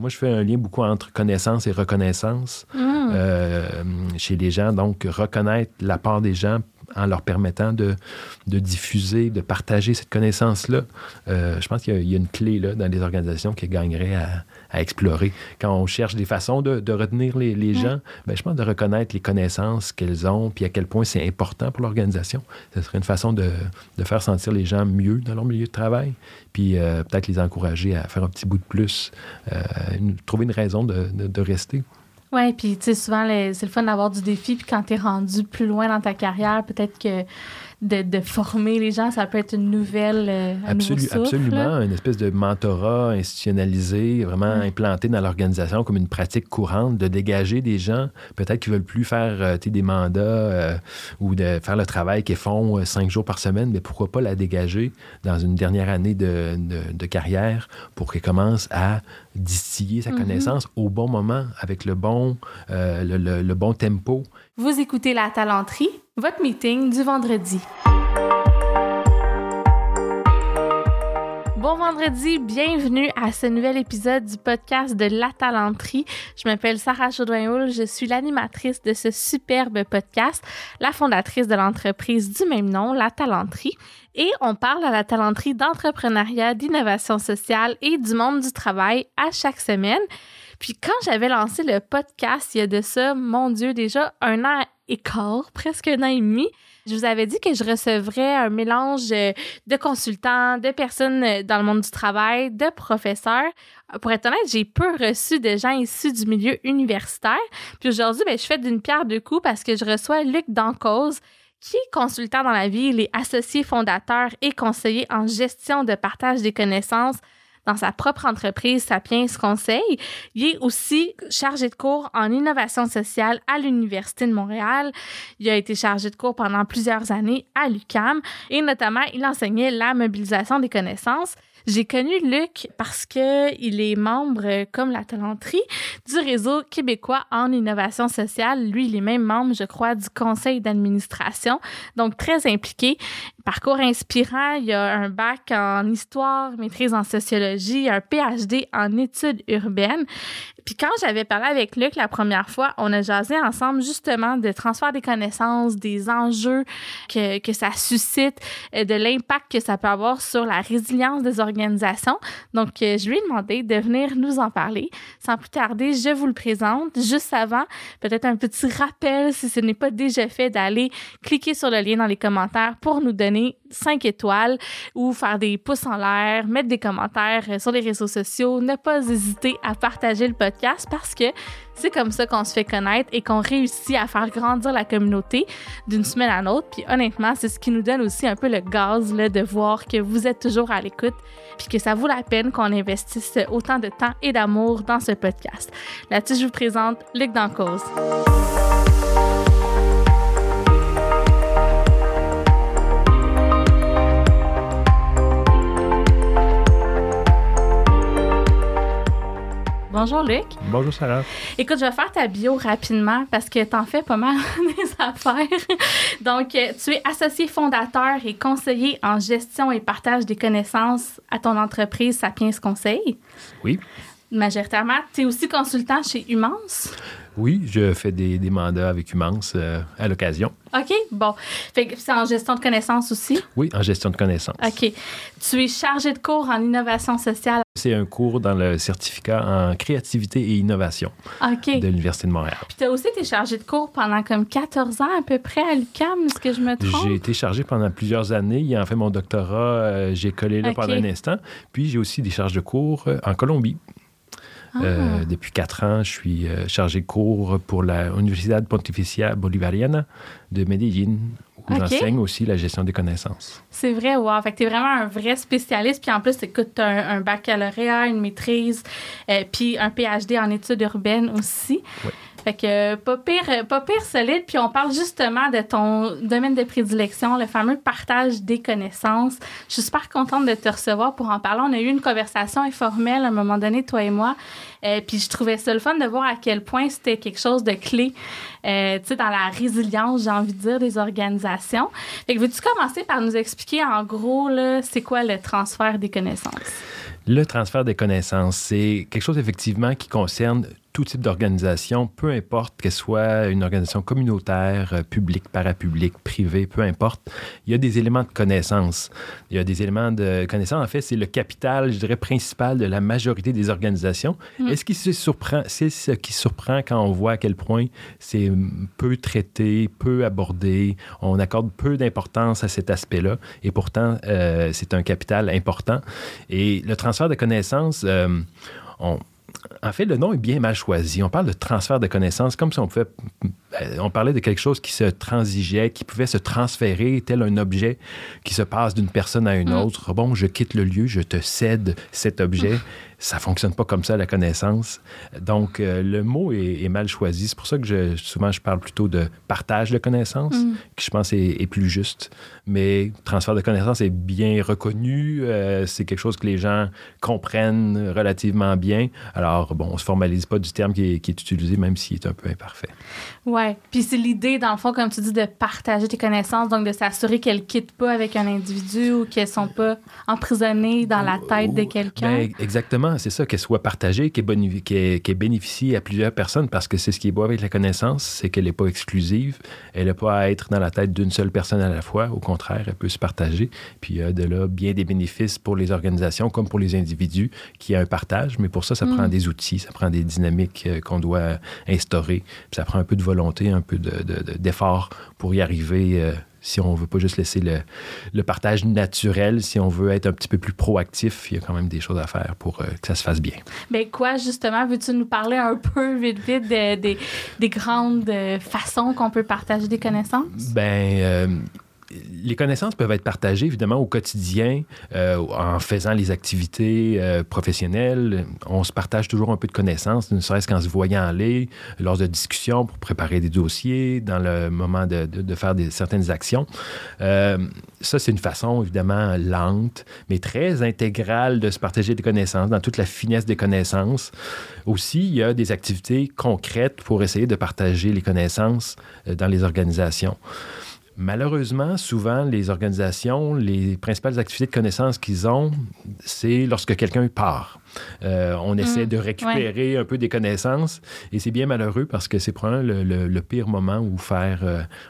Moi, je fais un lien beaucoup entre connaissance et reconnaissance Mm. euh, chez les gens. Donc, reconnaître la part des gens en leur permettant de, de diffuser, de partager cette connaissance-là. Euh, je pense qu'il y, a- il y a une clé là, dans les organisations qui gagnerait à, à explorer. Quand on cherche des façons de, de retenir les, les gens, ben, je pense de reconnaître les connaissances qu'elles ont, puis à quel point c'est important pour l'organisation. Ce serait une façon de, de faire sentir les gens mieux dans leur milieu de travail, puis euh, peut-être les encourager à faire un petit bout de plus, euh, une- trouver une raison de rester. Oui, puis tu sais, souvent, c'est le fun d'avoir du défi. Puis quand tu es rendu plus loin dans ta carrière, peut-être que de, de former les gens, ça peut être une nouvelle. euh, un souffle, absolument, là. une espèce de mentorat institutionnalisé, vraiment implanté dans l'organisation comme une pratique courante, de dégager des gens, peut-être qui veulent plus faire euh, des mandats euh, ou de faire le travail qu'ils font euh, cinq jours par semaine, mais pourquoi pas la dégager dans une dernière année de, de- de carrière pour qu'elle commence à distiller sa Mhm. connaissance au bon moment, avec le bon, euh, le- le- le bon tempo. Vous écoutez La Talenterie, votre meeting du vendredi. Bon vendredi, bienvenue à ce nouvel épisode du podcast de La Talenterie. Je m'appelle Sarah Chaudouin-Houl, je suis l'animatrice de ce superbe podcast, la fondatrice de l'entreprise du même nom, La Talenterie. Et on parle à la talenterie d'entrepreneuriat, d'innovation sociale et du monde du travail à chaque semaine. Puis quand j'avais lancé le podcast, il y a de ça, mon Dieu, déjà un an et quart, presque un an et demi, je vous avais dit que je recevrais un mélange euh, de consultants, de personnes euh, dans le monde du travail, de professeurs. Euh, Pour être honnête, j'ai peu reçu de gens issus du milieu universitaire. Puis aujourd'hui, ben, je fais d'une pierre deux coups parce que je reçois Luc Dancause, qui est consultant dans la vie, il est associé fondateur et conseiller en gestion de partage des connaissances dans sa propre entreprise Sapiens Conseil. Il est aussi chargé de cours en innovation sociale à l'Université de Montréal. Il a été chargé de cours pendant plusieurs années à l'UCAM et notamment, il enseignait la mobilisation des connaissances. J'ai connu Luc parce que il est membre, euh, comme la talenterie, du réseau québécois en innovation sociale. Lui, il est même membre, je crois, du conseil d'administration, donc très impliqué. Parcours inspirant, il a un bac en histoire, maîtrise en sociologie, un PhD en études urbaines. Puis quand j'avais parlé avec Luc la première fois, on a jasé ensemble justement de transfert des connaissances, des enjeux que, que ça suscite, euh, de l'impact que ça peut avoir sur la résilience des organisations. Donc, euh, je lui ai demandé de venir nous en parler. Sans plus tarder, je vous le présente. Juste avant, peut-être un petit rappel, si ce n'est pas déjà fait, d'aller cliquer sur le lien dans les commentaires pour nous donner 5 étoiles ou faire des pouces en l'air, mettre des commentaires euh, sur les réseaux sociaux, ne pas hésiter à partager le podcast parce que c'est comme ça qu'on se fait connaître et qu'on réussit à faire grandir la communauté d'une semaine à l'autre. Puis honnêtement, c'est ce qui nous donne aussi un peu le gaz là, de voir que vous êtes toujours à l'écoute puis que ça vaut la peine qu'on investisse autant de temps et d'amour dans ce podcast. Là-dessus, je vous présente Luc Dancause. Bonjour Luc. Bonjour Sarah. Écoute, je vais faire ta bio rapidement parce que t'en fais pas mal des affaires. Donc, euh, tu es associé fondateur et conseiller en gestion et partage des connaissances à ton entreprise Sapiens Conseil. Oui. Majoritairement, tu es aussi consultant chez Humance. Oui, je fais des, des mandats avec Humance euh, à l'occasion. OK, bon. Fait que c'est en gestion de connaissances aussi? Oui, en gestion de connaissances. OK. Tu es chargé de cours en innovation sociale? C'est un cours dans le certificat en créativité et innovation de l'Université de Montréal. Puis tu as aussi été chargé de cours pendant comme 14 ans à peu près à l'UQAM, est-ce que je me trompe? J'ai été chargé pendant plusieurs années. Il a fait mon doctorat, euh, j'ai collé là pendant un instant. Puis j'ai aussi des charges de cours euh, en Colombie. Ah. Euh, depuis quatre ans, je suis euh, chargé de cours pour la Universidad Pontificia Bolivariana de Medellín, où j'enseigne aussi la gestion des connaissances. C'est vrai, wow. Fait que t'es vraiment un vrai spécialiste. Puis en plus, écoute, t'as un, un baccalauréat, une maîtrise, euh, puis un PhD en études urbaines aussi. Oui. Fait que pas pire, pas pire solide. Puis on parle justement de ton domaine de prédilection, le fameux partage des connaissances. Je suis super contente de te recevoir pour en parler. On a eu une conversation informelle à un moment donné, toi et moi. Euh, puis je trouvais ça le fun de voir à quel point c'était quelque chose de clé, euh, tu sais, dans la résilience, j'ai envie de dire, des organisations. Fait que veux-tu commencer par nous expliquer en gros, là, c'est quoi le transfert des connaissances? Le transfert des connaissances, c'est quelque chose effectivement qui concerne tout type d'organisation, peu importe qu'elle soit une organisation communautaire, euh, publique, parapublique, privée, peu importe, il y a des éléments de connaissance. Il y a des éléments de connaissance. En fait, c'est le capital, je dirais, principal de la majorité des organisations. Mm. Est-ce qui se surprend, c'est ce qui surprend quand on voit à quel point c'est peu traité, peu abordé, on accorde peu d'importance à cet aspect-là, et pourtant, euh, c'est un capital important. Et le transfert de connaissances, euh, on, en fait, le nom est bien mal choisi. On parle de transfert de connaissances comme si on pouvait. Euh, on parlait de quelque chose qui se transigeait, qui pouvait se transférer, tel un objet qui se passe d'une personne à une mm. autre. Bon, je quitte le lieu, je te cède cet objet ça fonctionne pas comme ça, la connaissance. Donc, euh, le mot est, mal choisi. C'est pour ça que je, souvent, je parle plutôt de partage de connaissances, mm. qui je pense est, plus juste. Mais transfert de connaissances est bien reconnu. Euh, c'est quelque chose que les gens comprennent relativement bien. Alors, bon, on se formalise pas du terme qui est, qui est utilisé, même s'il est un peu imparfait. Ouais. Puis c'est l'idée, dans le fond, comme tu dis, de partager tes connaissances, donc de s'assurer qu'elles ne quittent pas avec un individu ou qu'elles sont pas emprisonnées dans la tête de quelqu'un. Ben, exactement c'est ça, qu'elle soit partagée, qu'elle bénéficie à plusieurs personnes, parce que c'est ce qui est beau avec la connaissance, c'est qu'elle n'est pas exclusive, elle n'a pas à être dans la tête d'une seule personne à la fois, au contraire, elle peut se partager, puis il y a de là bien des bénéfices pour les organisations comme pour les individus qui a un partage, mais pour ça, ça prend mm. des outils, ça prend des dynamiques euh, qu'on doit instaurer, puis ça prend un peu de volonté, un peu d'effort pour y arriver euh, si on veut pas juste laisser le, partage naturel, si on veut être un petit peu plus proactif, il y a quand même des choses à faire pour euh, que ça se fasse bien. Bien, quoi, justement, veux-tu nous parler un peu vite, vite des grandes euh, façons qu'on peut partager des connaissances? Ben, euh, les connaissances peuvent être partagées évidemment au quotidien euh, en faisant les activités euh, professionnelles. On se partage toujours un peu de connaissances, ne serait-ce qu'en se voyant aller, lors de discussions pour préparer des dossiers, dans le moment de, faire certaines actions. Euh, ça, c'est une façon évidemment lente, mais très intégrale de se partager des connaissances, dans toute la finesse des connaissances. Aussi, il y a des activités concrètes pour essayer de partager les connaissances dans les organisations. Malheureusement, souvent, les organisations, les principales activités de connaissance qu'ils ont, c'est lorsque quelqu'un part. Euh, on essaie mm. de récupérer un peu des connaissances et c'est bien malheureux parce que c'est probablement le, pire moment où faire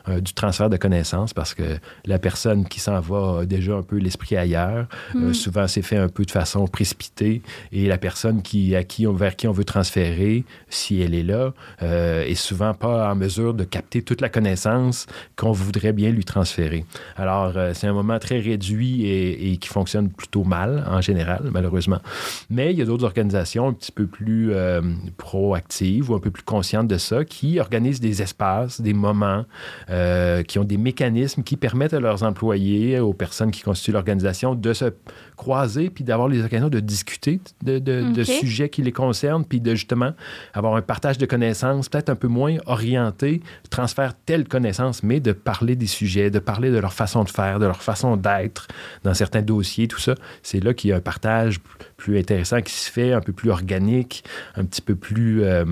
euh, du transfert de connaissances parce que la personne qui s'en va a déjà un peu l'esprit ailleurs. Euh, mm. souvent, c'est fait un peu de façon précipitée et la personne qui, à qui vers qui on veut transférer, si elle est là, est souvent pas en mesure de capter toute la connaissance qu'on voudrait bien lui transférer. Alors, c'est un moment très réduit et, et qui fonctionne plutôt mal en général, malheureusement. Mais il y a d'autres organisations un petit peu plus euh, proactives ou un peu plus conscientes de ça qui organisent des espaces, des moments, euh, qui ont des mécanismes qui permettent à leurs employés, aux personnes qui constituent l'organisation, de se croiser puis d'avoir les occasions de discuter de, sujets qui les concernent puis de justement avoir un partage de connaissances peut-être un peu moins orienté, transfert telle connaissance, mais de parler des sujets, de parler de leur façon de faire, de leur façon d'être dans certains dossiers, tout ça. C'est là qu'il y a un partage plus intéressant qui se fait, un peu plus organique, un petit peu plus, euh,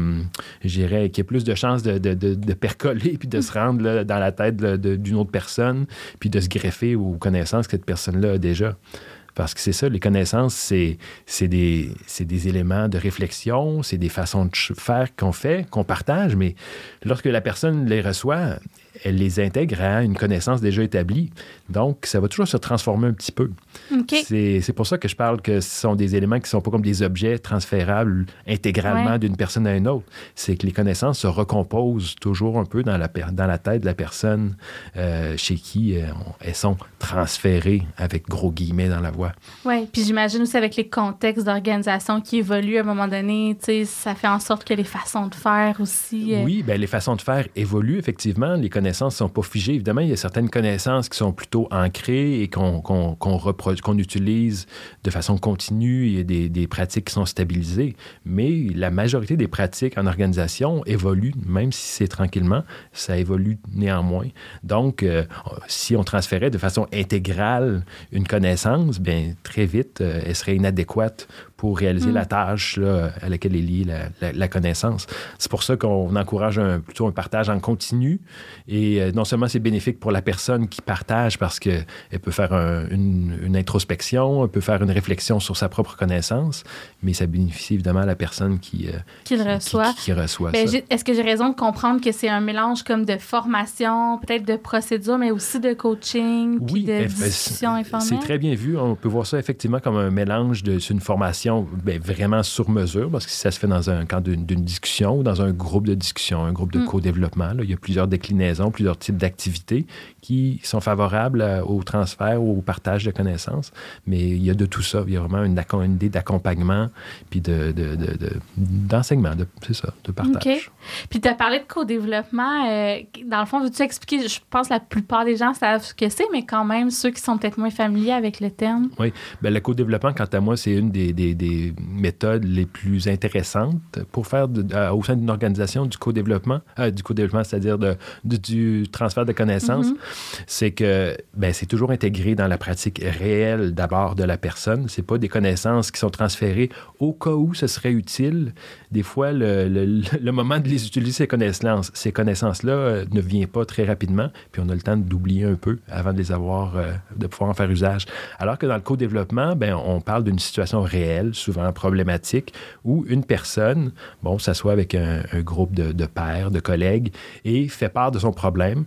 je dirais, qui a plus de chances de, de, de, percoler puis de se rendre dans la tête d'une autre personne, puis de se greffer aux connaissances que cette personne-là a déjà. Parce que c'est ça, les connaissances, c'est, des, des éléments de réflexion, c'est des façons de faire qu'on fait, qu'on partage, mais lorsque la personne les reçoit, elle les intègre à une connaissance déjà établie. Donc, ça va toujours se transformer un petit peu. C'est pour ça que je parle que ce sont des éléments qui ne sont pas comme des objets transférables intégralement d'une personne à une autre. C'est que les connaissances se recomposent toujours un peu dans la, dans la tête de la personne euh, chez qui euh, elles sont transférées, avec gros guillemets dans la voix. Oui, puis j'imagine aussi avec les contextes d'organisation qui évoluent à un moment donné, ça fait en sorte que les façons de faire aussi... Euh, oui, bien, les façons de faire évoluent effectivement. Les connaissances connaissances ne sont pas figées. Évidemment, il y a certaines connaissances qui sont plutôt ancrées et qu'on utilise de façon continue. Il y a des, des, pratiques qui sont stabilisées. Mais la majorité des pratiques en organisation évoluent, même si c'est tranquillement, ça évolue néanmoins. Donc, euh, si on transférait de façon intégrale une connaissance, bien, très vite, euh, elle serait inadéquate pour réaliser Mm. la tâche là, à laquelle est liée la, la- la connaissance. C'est pour ça qu'on encourage un- plutôt un partage en continu. Et euh, non seulement c'est bénéfique pour la personne qui partage parce qu'elle peut faire un- une, une introspection, elle peut faire une réflexion sur sa propre connaissance, mais ça bénéficie évidemment à la personne qui, euh, qui- reçoit. qui- qui reçoit Ben, Est-ce que j'ai raison de comprendre que c'est un mélange comme de formation, peut-être de procédure, mais aussi de coaching, puis de eh, ben, discussion c'est- informelle? C'est très bien vu. On peut voir ça effectivement comme un mélange de c'est ben, vraiment sur mesure, parce que si ça se fait dans un cadre d'une discussion ou dans un groupe de discussion, un groupe de Mm. co-développement, il y a plusieurs déclinaisons, plusieurs types d'activités qui sont favorables à- au transfert ou au partage de connaissances. Mais il y a de tout ça. Il y a vraiment une, idée d'accompagnement puis de, de- de- de- d'enseignement, de, c'est ça, de partage. OK. Puis tu as parlé de co-développement. euh, dans le fond, veux-tu expliquer? Je pense que la plupart des gens savent ce que c'est, mais quand même, ceux qui sont peut-être moins familiers avec le terme. Ben, le co-développement, quant à moi, c'est une des, des- des méthodes les plus intéressantes pour faire de- euh, au sein d'une organisation du co-développement, euh, du co-développement, c'est-à-dire du, transfert de connaissances, Mhm. C'est que ben, c'est toujours intégré dans la pratique réelle d'abord de la personne. C'est pas des connaissances qui sont transférées au cas où ce serait utile. Des fois, le, le- moment de les utiliser, ces connaissances, ces connaissances-là euh, ne vient pas très rapidement, puis on a le temps d'oublier un peu avant de les avoir, euh, de pouvoir en faire usage. Alors que dans le co-développement, ben, on parle d'une situation réelle, souvent problématique, où une personne, bon, s'assoit avec un, un groupe de, de pairs, de collègues, et fait part de son problème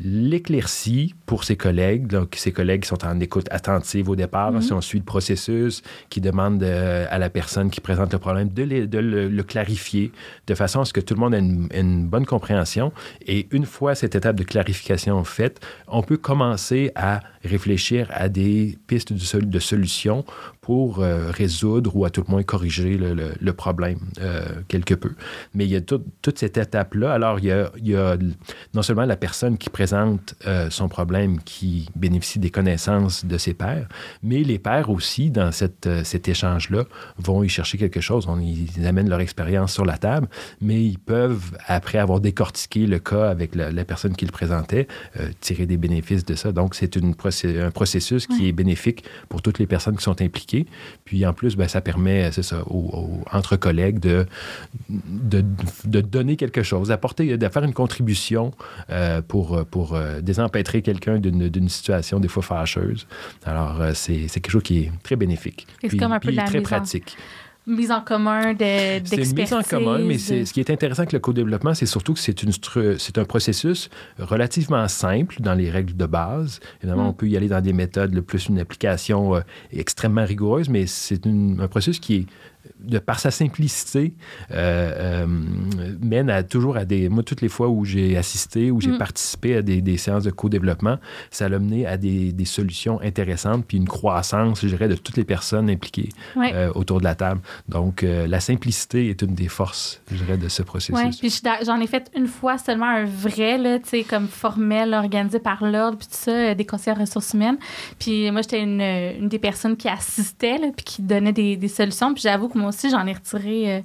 l'éclaircit pour ses collègues, donc ses collègues qui sont en écoute attentive au départ, Mhm. si on suit le processus, qui demande euh, à la personne qui présente le problème de, les- de le, le clarifier de façon à ce que tout le monde ait une, ait une bonne compréhension. Et une fois cette étape de clarification faite, on peut commencer à réfléchir à des pistes de, sol- de solutions pour euh, résoudre ou à tout le moins corriger le, problème euh, quelque peu. Mais il y a tout- toute cette étape-là. Alors, il y, a, il y a non seulement la personne qui présente euh, son problème qui bénéficie des connaissances de ses pairs, mais les pairs aussi, dans cette, cet échange-là, vont y chercher quelque chose. On, ils amènent leur expérience sur la table, mais ils peuvent, après avoir décortiqué le cas avec la, personne qui le présentait, tirer des bénéfices de ça. Donc, c'est une procé- un processus qui Ouais. est bénéfique pour toutes les personnes qui sont impliquées. Puis, en plus, ben, ça permet, c'est ça, aux, aux- entre collègues de, de, de donner quelque chose, d'apporter, de faire une contribution euh, pour, pour euh, désempêtrer quelqu'un d'une d'une situation des fois fâcheuse. Alors, euh, c'est c'est quelque chose qui est très bénéfique. C'est Puis- comme un peu de la très mise en- pratique. Mise en commun de- d'expertise. C'est mise en commun, mais c'est- ce qui est intéressant avec le co-développement, c'est surtout que c'est une stru- c'est un processus relativement simple dans les règles de base. Évidemment, Mm. on peut y aller dans des méthodes, le plus une application euh, extrêmement rigoureuse, mais c'est un processus qui est de par sa simplicité, euh, euh, mène à, toujours à des... Moi, toutes les fois où j'ai assisté, où j'ai Mm. participé à des, des séances de co-développement, ça l'a mené à des, des solutions intéressantes, puis une croissance, je dirais, de toutes les personnes impliquées Ouais. euh, autour de la table. Donc, la simplicité est une des forces, je dirais, de ce processus. Oui, puis j'en ai fait une fois seulement un vrai, là, tu sais, comme formel, organisé par l'ordre, puis tout ça, des conseillers ressources humaines. Puis moi, j'étais une, une des personnes qui assistait, là, puis qui donnait des, des solutions. Puis j'avoue que moi aussi, j'en ai retiré euh,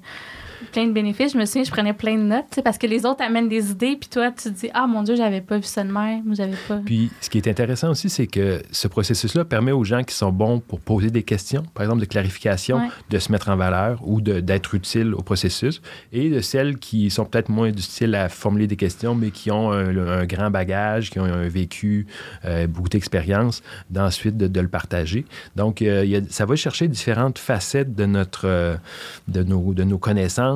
plein de bénéfices. Je me souviens, je prenais plein de notes, parce que les autres amènent des idées, puis toi, tu te dis, ah mon Dieu, j'avais pas vu ça de même, ou j'avais pas. Puis, ce qui est intéressant aussi, c'est que ce processus-là permet aux gens qui sont bons pour poser des questions, par exemple de clarification, Ouais. de se mettre en valeur ou d'être utile au processus, et de celles qui sont peut-être moins du style à formuler des questions, mais qui ont un, un grand bagage, qui ont un vécu, euh, beaucoup d'expérience, d'ensuite de, de le partager. Donc, euh, il y a- ça va chercher différentes facettes de, notre, euh, de, nos, de nos connaissances,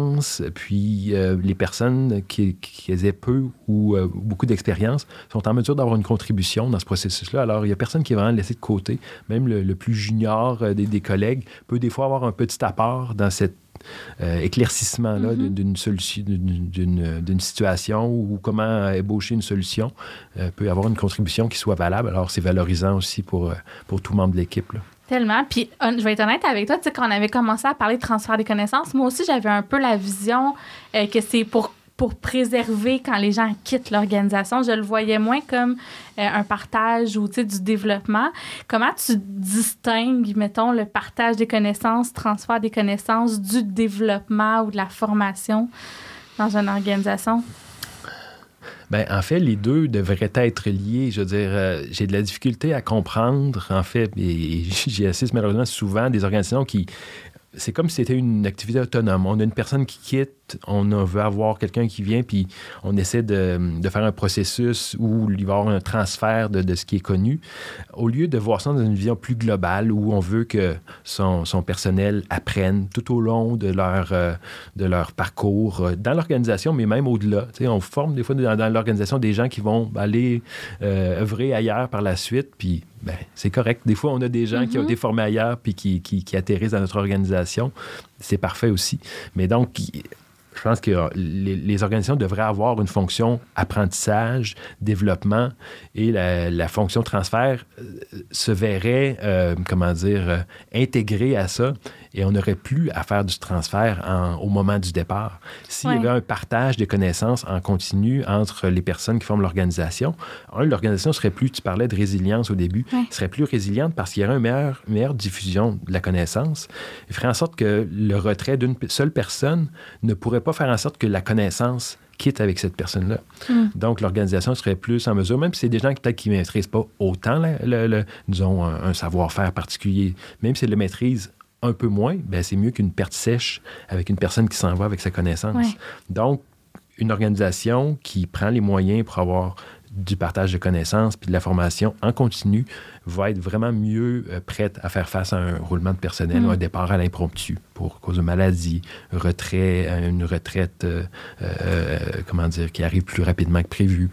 puis euh, les personnes qui, qui aient peu ou euh, beaucoup d'expérience sont en mesure d'avoir une contribution dans ce processus-là. Alors, il n'y a personne qui est vraiment laissé de côté. Même le, le plus junior euh, des, des collègues peut des fois avoir un petit apport dans cet euh, éclaircissement-là Mhm. d'une- d'une solution, d'une- situation ou comment ébaucher une solution, peut avoir une contribution qui soit valable. Alors, c'est valorisant aussi pour, pour tout membre de l'équipe. Puis, je vais être honnête avec toi, tu sais, quand on avait commencé à parler de transfert des connaissances, moi aussi, j'avais un peu la vision euh, que c'est pour pour préserver quand les gens quittent l'organisation. Je le voyais moins comme euh, un partage ou du développement. Comment tu distingues, mettons, le partage des connaissances, transfert des connaissances du développement ou de la formation dans une organisation? Ben, en fait, les deux devraient être liés. Je dire, euh, j'ai de la difficulté à comprendre, en fait, et, et j'y assiste malheureusement souvent des organisations qui c'est comme si c'était une activité autonome. On a une personne qui quitte, on veut avoir quelqu'un qui vient, puis on essaie de, faire un processus où il va y avoir un transfert de, ce qui est connu, au lieu de voir ça dans une vision plus globale où on veut que son, personnel apprenne tout au long de leur, euh, de leur parcours euh, dans l'organisation, mais même au-delà. On forme des fois dans, l'organisation des gens qui vont aller euh, œuvrer ailleurs par la suite, puis ben, c'est correct. Des fois, on a des gens qui ont mhm. été formés ailleurs puis qui, qui, qui atterrissent dans notre organisation. C'est parfait aussi. Mais donc, je pense que les, organisations devraient avoir une fonction apprentissage, développement et la, fonction transfert euh, se verrait, euh, comment dire, euh, intégrée à ça et on n'aurait plus à faire du transfert au moment du départ. S'il y avait un partage des connaissances en continu entre les personnes qui forment l'organisation, l'organisation serait plus, tu parlais de résilience au début, serait plus résiliente parce qu'il y aurait une meilleure, meilleure diffusion de la connaissance. Il ferait en sorte que le retrait d'une seule personne ne pourrait pas faire en sorte que la connaissance quitte avec cette personne-là. Hmm. Donc, l'organisation serait plus en mesure, même si c'est des gens peut-être qui ne maîtrisent pas autant, le, disons, un, un savoir-faire particulier, même s'ils le maîtrisent un peu moins, ben c'est mieux qu'une perte sèche avec une personne qui s'en va avec sa connaissance. Donc, une organisation qui prend les moyens pour avoir du partage de connaissances puis de la formation en continu va être vraiment mieux euh, prête à faire face à un roulement de personnel ou un mm. départ à l'impromptu pour cause de maladie, retrait, euh, une retraite, euh, comment dire, qui arrive plus rapidement que prévu.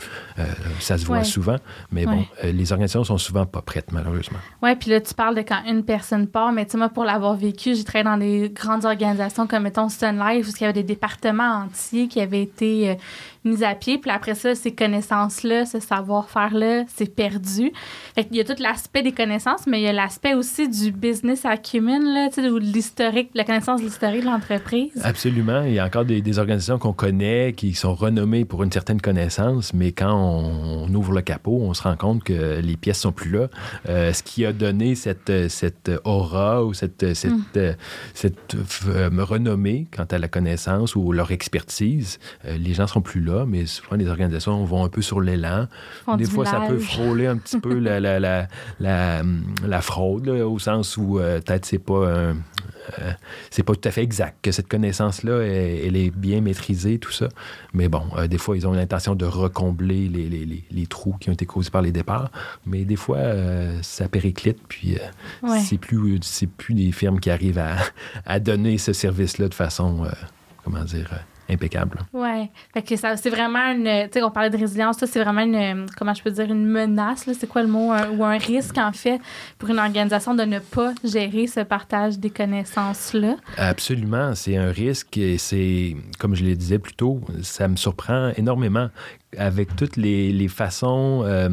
ça se voit souvent, mais bon, les organisations sont souvent pas prêtes, malheureusement. Oui, puis là, tu parles de quand une personne part, mais tu sais, moi, pour l'avoir vécu, j'ai travaillé dans des grandes organisations comme, mettons, Sun Life, où il y avait des départements entiers qui avaient été mis à pied, puis après ça, ces connaissances-là, ce savoir-faire-là, c'est perdu. Fait il y a toute la l'aspect des connaissances, mais il y a l'aspect aussi du business acumen, là, ou l'historique, la connaissance de l'historique de l'entreprise. Absolument. Il y a encore des, organisations qu'on connaît qui sont renommées pour une certaine connaissance, mais quand on, ouvre le capot, on se rend compte que les pièces sont plus là. Euh, ce qui a donné cette, cette aura ou cette, cette, mm. cette euh, renommée quant à la connaissance ou leur expertise, euh, les gens sont plus là, mais souvent les organisations vont un peu sur l'élan. Des fois, ça peut frôler un petit peu la, la, la, la fraude, au sens où euh, peut-être c'est pas euh, c'est pas tout à fait exact, que cette connaissance-là, elle, est bien maîtrisée, tout ça. Mais bon, euh, des fois, ils ont l'intention de recombler les, les, les, trous qui ont été causés par les départs. Mais des fois, ça périclite, puis c'est plus, plus des firmes qui arrivent à, à donner ce service-là de façon, comment dire, impeccable. Oui. Fait que ça, c'est vraiment une. Tu sais, on parlait de résilience, ça, c'est vraiment une. Comment je peux dire, une menace, là, c'est quoi le mot? ou un risque, en fait, pour une organisation de ne pas gérer ce partage des connaissances-là? Absolument. C'est un risque et c'est, comme je le disais plus tôt, ça me surprend énormément avec toutes les, les façons euh,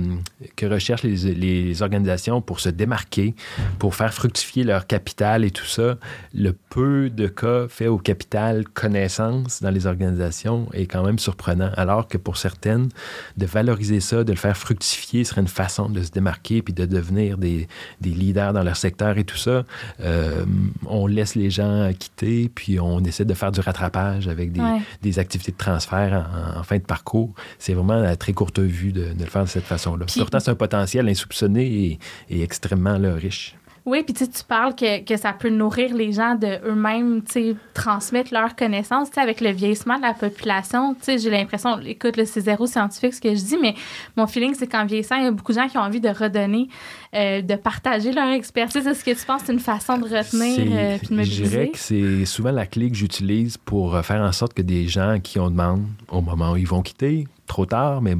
que recherchent les, les, organisations pour se démarquer, pour faire fructifier leur capital et tout ça, le peu de cas fait au capital connaissance dans les organisations est quand même surprenant. Alors que pour certaines, de valoriser ça, de le faire fructifier serait une façon de se démarquer puis de devenir des, des leaders dans leur secteur et tout ça. Euh, on laisse les gens quitter puis on essaie de faire du rattrapage avec des, des activités de transfert en, en fin de parcours c'est vraiment à très courte vue de, le faire de cette façon-là. Pourtant, c'est un potentiel insoupçonné et, extrêmement riche. Oui, puis tu parles que, que, ça peut nourrir les gens de eux-mêmes, transmettre leurs connaissances. avec le vieillissement de la population, j'ai l'impression, écoute, c'est zéro scientifique ce que je dis, mais mon feeling, c'est qu'en vieillissant, il y a beaucoup de gens qui ont envie de redonner, euh, de partager leur expertise. Est-ce que tu penses que c'est une façon de retenir euh, puis de mobiliser? Je dirais que c'est souvent la clé que j'utilise pour euh, faire en sorte que des gens qui ont demande au moment où ils vont quitter, trop tard, mais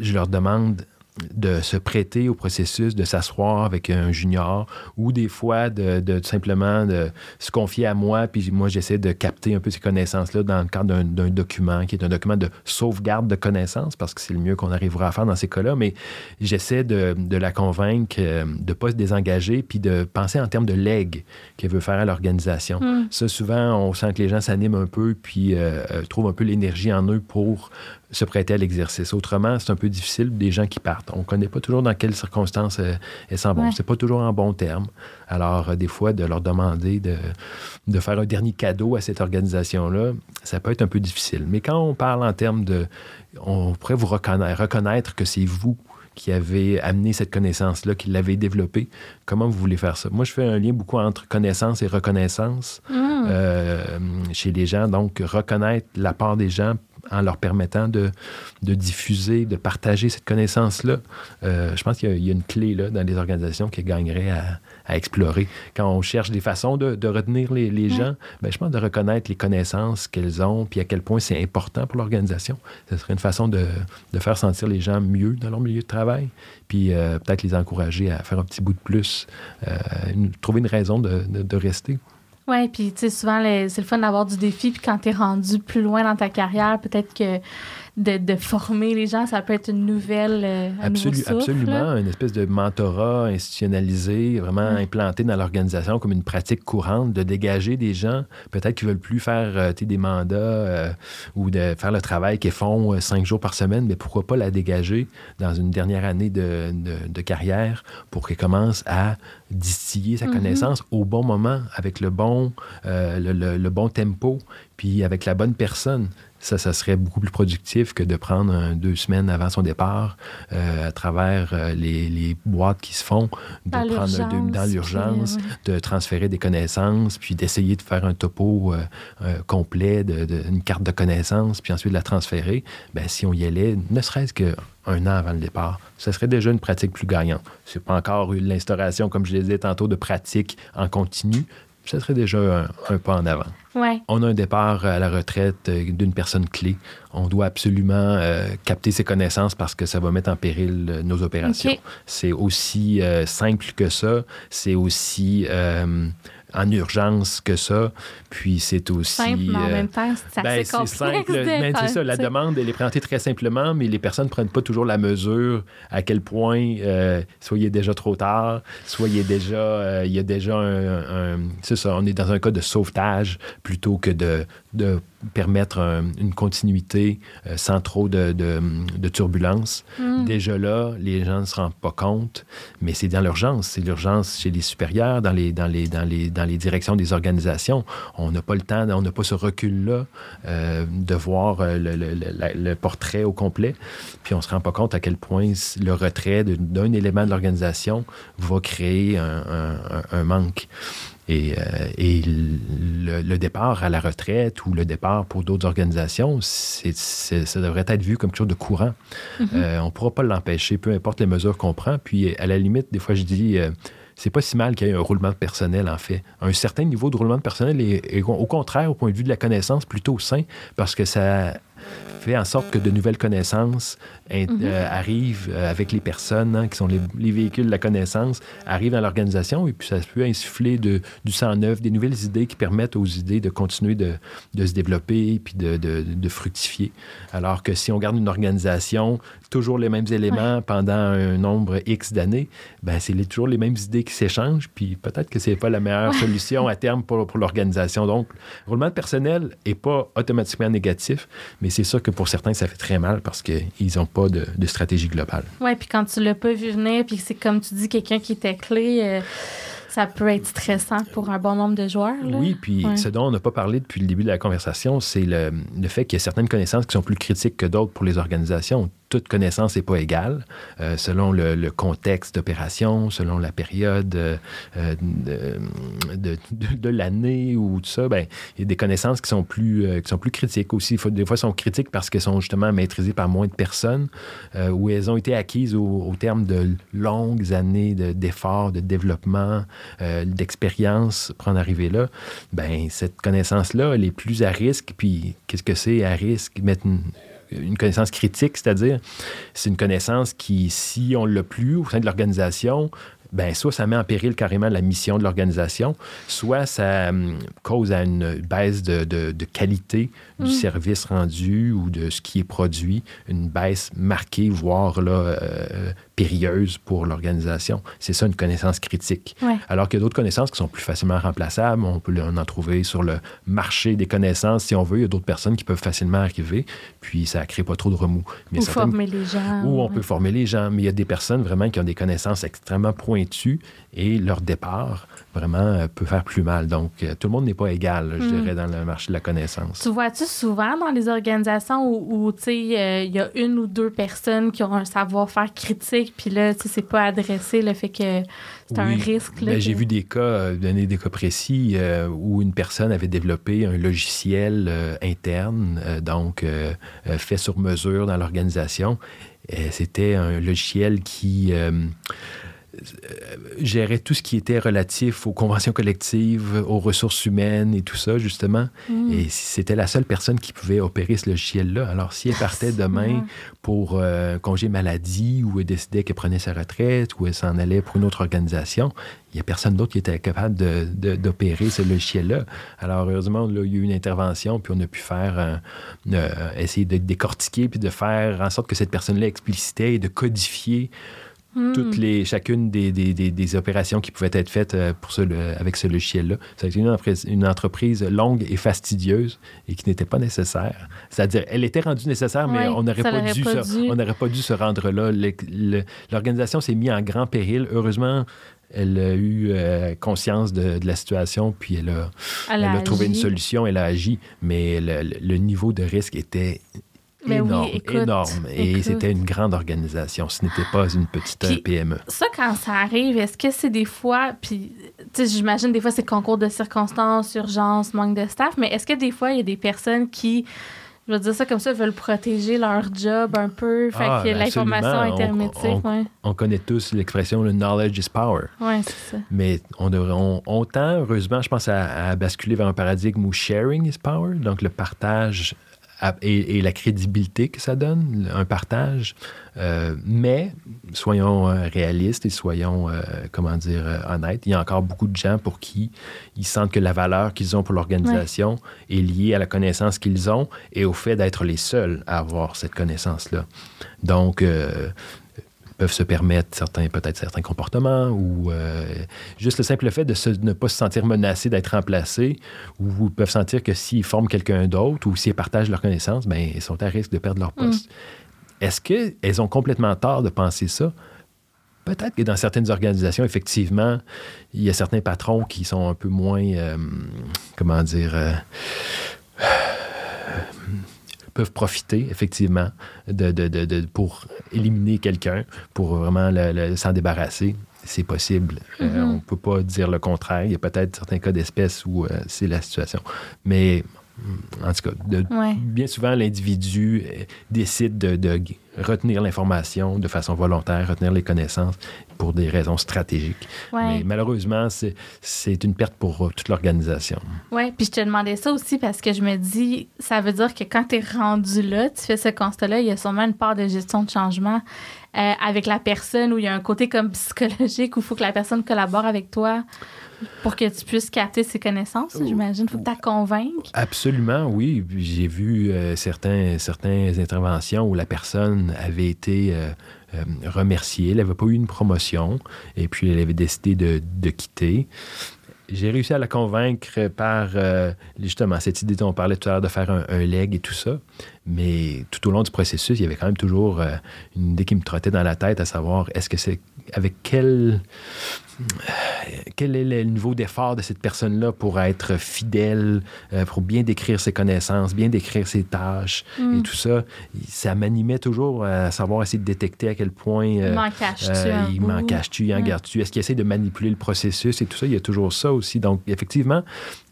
je leur demande de se prêter au processus, de s'asseoir avec un junior ou des fois de, de, simplement de se confier à moi, puis moi j'essaie de capter un peu ces connaissances-là dans le cadre d'un document qui est un document de sauvegarde de connaissances parce que c'est le mieux qu'on arrivera à faire dans ces cas-là, mais j'essaie de, de, la convaincre euh, de ne pas se désengager puis de penser en termes de legs qu'elle veut faire à l'organisation. Hmm. Ça, souvent, on sent que les gens s'animent un peu puis euh, euh, trouvent un peu l'énergie en eux pour se prêter à l'exercice. Autrement, c'est un peu difficile des gens qui partent. On ne connaît pas toujours dans quelles circonstances euh, elles s'en vont. C'est pas toujours en bon terme. Alors, euh, des fois, de leur demander de, de faire un dernier cadeau à cette organisation-là, ça peut être un peu difficile. Mais quand on parle en termes de... On pourrait vous reconnaître, reconnaître que c'est vous qui avez amené cette connaissance-là, qui l'avez développée. Comment vous voulez faire ça? Moi, je fais un lien beaucoup entre connaissance et reconnaissance Mm. euh, chez les gens. Donc, reconnaître la part des gens en leur permettant de, de diffuser, de partager cette connaissance-là. Euh, je pense qu'il y, a- il y a une clé là, dans les organisations qui gagnerait à, à explorer. Quand on cherche des façons de, de retenir les, les gens, ben, je pense de reconnaître les connaissances qu'elles ont, puis à quel point c'est important pour l'organisation. Ce serait une façon de, de faire sentir les gens mieux dans leur milieu de travail, puis euh, peut-être les encourager à faire un petit bout de plus, euh, une- trouver une raison de rester. Ouais, puis tu sais, souvent, c'est le fun d'avoir du défi, puis quand tu es rendu plus loin dans ta carrière, peut-être que de, de former les gens, ça peut être une nouvelle. euh, un souffle, absolument, là. une espèce de mentorat institutionnalisé, vraiment implanté dans l'organisation comme une pratique courante de dégager des gens, peut-être qui veulent plus faire euh, des mandats euh, ou de faire le travail qu'ils font euh, cinq jours par semaine, mais pourquoi pas la dégager dans une dernière année de, de- de carrière pour qu'elle commence à distiller sa Mhm. connaissance au bon moment, avec le bon, le, le- le bon tempo, puis avec la bonne personne. Ça, ça serait beaucoup plus productif que de prendre un- deux semaines avant son départ, euh, à travers euh, les, les boîtes qui se font, de Dans prendre un dans puis, l'urgence, euh, de transférer des connaissances, puis d'essayer de faire un topo euh, complet, de, de- une carte de connaissances, puis ensuite de la transférer. Ben, si on y allait, ne serait-ce qu'un an avant le départ, ce serait déjà une pratique plus gagnante. C'est pas encore eu l'instauration, comme je le disais tantôt, de pratique en continu. Ce serait déjà un, un pas en avant. Ouais. On a un départ à la retraite euh, d'une personne clé. On doit absolument euh, capter ses connaissances parce que ça va mettre en péril euh, nos opérations. C'est aussi euh, simple que ça. C'est aussi euh, en urgence que ça. Puis c'est aussi... Simple, mais en euh, même temps, c'est ben, assez complexe. simple. Ben, c'est faire, ça, la demande, elle est présentée très simplement, mais les personnes ne prennent pas toujours la mesure à quel point euh, soit il est déjà trop tard, soit il, est déjà, euh, il y a déjà un, un- C'est ça, on est dans un cas de sauvetage plutôt que de, de permettre un- une continuité euh, sans trop de, de, de turbulences. Mm. Déjà là, les gens ne se rendent pas compte, mais c'est dans l'urgence. C'est l'urgence chez les supérieurs, dans les, dans, les, dans, les, dans les directions des organisations. On n'a pas le temps, on n'a pas ce recul-là euh, de voir euh, le, le- le- la- le portrait au complet. Puis on ne se rend pas compte à quel point le retrait d'un élément de l'organisation va créer un, un- un- un manque. Et, euh, et le, le départ à la retraite ou le départ pour d'autres organisations, ça devrait être vu comme quelque chose de courant. Euh, on ne pourra pas l'empêcher, peu importe les mesures qu'on prend. Puis, à la limite, des fois, je dis, euh, c'est pas si mal qu'il y ait un roulement de personnel, en fait. Un certain niveau de roulement de personnel est, est au contraire, au point de vue de la connaissance, plutôt sain, parce que ça fait en sorte que de nouvelles connaissances in- euh, arrivent euh, avec les personnes hein, qui sont les, les véhicules de la connaissance, arrivent dans l'organisation et puis ça peut insuffler de, du sang neuf, des nouvelles idées qui permettent aux idées de continuer de, de se développer puis de, fructifier. Alors que si on garde une organisation, toujours les mêmes éléments pendant un nombre X d'années, ben c'est toujours les mêmes idées qui s'échangent puis peut-être que c'est pas la meilleure solution à terme pour, pour l'organisation. Donc, le roulement de personnel est pas automatiquement négatif, mais c'est sûr que pour certains, ça fait très mal parce qu'ils n'ont pas de, de stratégie globale. Ouais, puis quand tu l'as pas vu venir, puis c'est comme tu dis, quelqu'un qui était clé, euh, ça peut être stressant pour un bon nombre de joueurs. là. Oui, puis Ouais. ce dont on n'a pas parlé depuis le début de la conversation, c'est le, le fait qu'il y a certaines connaissances qui sont plus critiques que d'autres pour les organisations. Toute connaissance n'est pas égale euh, selon le, contexte d'opération, selon la période euh, euh, de, de- de- de l'année ou tout ça. Ben, il y a des connaissances qui sont plus, qui sont plus critiques aussi. Des fois, elles sont critiques parce qu'elles sont justement maîtrisées par moins de personnes ou elles ont été acquises au, terme de longues années de- d'efforts, de, développement, euh, d'expérience pour en arriver là. Ben, cette connaissance-là, elle est plus à risque. Puis, qu'est-ce que c'est à risque? Mettre une connaissance critique, c'est-à-dire, c'est une connaissance qui, si on l'a plus au sein de l'organisation, ben, soit ça met en péril carrément la mission de l'organisation, soit ça hum, cause à une baisse de qualité du service rendu ou de ce qui est produit, une baisse marquée, voire là, euh, périlleuse pour l'organisation. C'est ça une connaissance critique. Ouais. Alors qu'il y a d'autres connaissances qui sont plus facilement remplaçables. On peut en trouver sur le marché des connaissances, si on veut. Il y a d'autres personnes qui peuvent facilement arriver, puis ça ne crée pas trop de remous. Mais Ou certaines- former les gens. ou on ouais. peut former les gens, mais il y a des personnes vraiment qui ont des connaissances extrêmement pointues et leur départ vraiment euh, peut faire plus mal. Donc, euh, tout le monde n'est pas égal, je Mm. dirais, dans le marché de la connaissance. Tu vois-tu souvent dans les organisations où, où, tu sais, euh, il y a une ou deux personnes qui ont un savoir-faire critique puis là, tu sais, c'est pas adressé, le fait que c'est un risque. là, Ben, J'ai vu des cas, donner des cas précis, euh, où une personne avait développé un logiciel euh, interne, donc fait sur mesure dans l'organisation. Et C'était un logiciel qui gérait tout ce qui était relatif aux conventions collectives, aux ressources humaines et tout ça, justement. Mm. Et c'était la seule personne qui pouvait opérer ce logiciel-là. Alors, si elle partait demain pour euh, congé maladie ou elle décidait qu'elle prenait sa retraite ou elle s'en allait pour une autre organisation, il n'y a personne d'autre qui était capable d'opérer ce logiciel-là. Alors, heureusement, là, il y a eu une intervention, puis on a pu faire, euh, euh, essayer de décortiquer, puis de faire en sorte que cette personne-là explicitait et de codifier Mm. toutes les, chacune des, des- des- des opérations qui pouvaient être faites euh, pour ce, avec ce logiciel-là. Ça a été une entreprise, une entreprise longue et fastidieuse et qui n'était pas nécessaire. C'est-à-dire, elle était rendue nécessaire, mais on n'aurait pas, dû pas se- dû. on n'aurait pas dû se rendre là. L'organisation s'est mise en grand péril. Heureusement, elle a eu euh, conscience de, de la situation, puis elle a, Elle elle a a trouvé une solution, elle a agi, mais le- le niveau de risque était Mais oui, énorme, écoute, énorme. Et c'était une grande organisation. Ce n'était pas une petite Puis- PME. Ça, quand ça arrive, est-ce que c'est des fois, puis, tu sais, j'imagine des fois c'est concours de circonstances, urgence, manque de staff, mais est-ce que des fois il y a des personnes qui, je vais dire ça comme ça, veulent protéger leur job un peu, fait Ah, que ben l'information intermédiaire, On- ouais. On connaît tous l'expression le knowledge is power. Ouais, c'est ça. Mais on, devrait, on, on tend, heureusement, je pense, à, à basculer vers un paradigme où sharing is power, donc le partage et, et la crédibilité que ça donne, un partage. Euh, mais soyons euh, réalistes et soyons, euh, comment dire, honnêtes. Il y a encore beaucoup de gens pour qui ils sentent que la valeur qu'ils ont pour l'organisation est liée à la connaissance qu'ils ont et au fait d'être les seuls à avoir cette connaissance-là. Donc, euh, peuvent se permettre certains, peut-être certains comportements ou euh, juste le simple fait de se- ne pas se sentir menacé d'être remplacé ou peuvent sentir que s'ils forment quelqu'un d'autre ou s'ils partagent leurs connaissances, ben, ils sont à risque de perdre leur poste. Est-ce qu'elles ont complètement tort de penser ça? Peut-être que dans certaines organisations, effectivement, il y a certains patrons qui sont un peu moins, euh, comment dire, euh, peuvent profiter, effectivement, de, de- de- de- pour éliminer quelqu'un, pour vraiment le- le- s'en débarrasser. C'est possible. Euh, Mhm. on ne peut pas dire le contraire. Il y a peut-être certains cas d'espèce où euh, c'est la situation. Mais en tout cas, de- Ouais. bien souvent, l'individu euh, décide de, retenir l'information de façon volontaire, retenir les connaissances pour des raisons stratégiques. Ouais. Mais malheureusement, c'est- c'est une perte pour euh, toute l'organisation. Oui, puis je te demandais ça aussi parce que je me dis, ça veut dire que quand tu es rendu là, tu fais ce constat-là, il y a sûrement une part de gestion de changement euh, avec la personne où il y a un côté comme psychologique où il faut que la personne collabore avec toi pour que tu puisses capter ses connaissances, j'imagine. Il faut que tu la convainques. Absolument, oui. J'ai vu euh, certains, certaines interventions où la personne avait été euh, euh, remerciée, elle n'avait pas eu une promotion, et puis elle avait décidé de, de quitter. J'ai réussi à la convaincre par euh, justement cette idée dont on parlait tout à l'heure de faire un, un leg et tout ça. Mais tout au long du processus, il y avait quand même toujours euh, une idée qui me trottait dans la tête à savoir est-ce que c'est avec quel quel est le niveau d'effort de cette personne-là pour être fidèle, euh, pour bien décrire ses connaissances, bien décrire ses tâches Mm. et tout ça? Ça m'animait toujours à savoir essayer de détecter à quel point euh, Il m'en cache-tu euh, il m'en cache-tu, il en garde-tu, est-ce qu'il essaie de manipuler le processus et tout ça? Il y a toujours ça aussi. Donc, effectivement,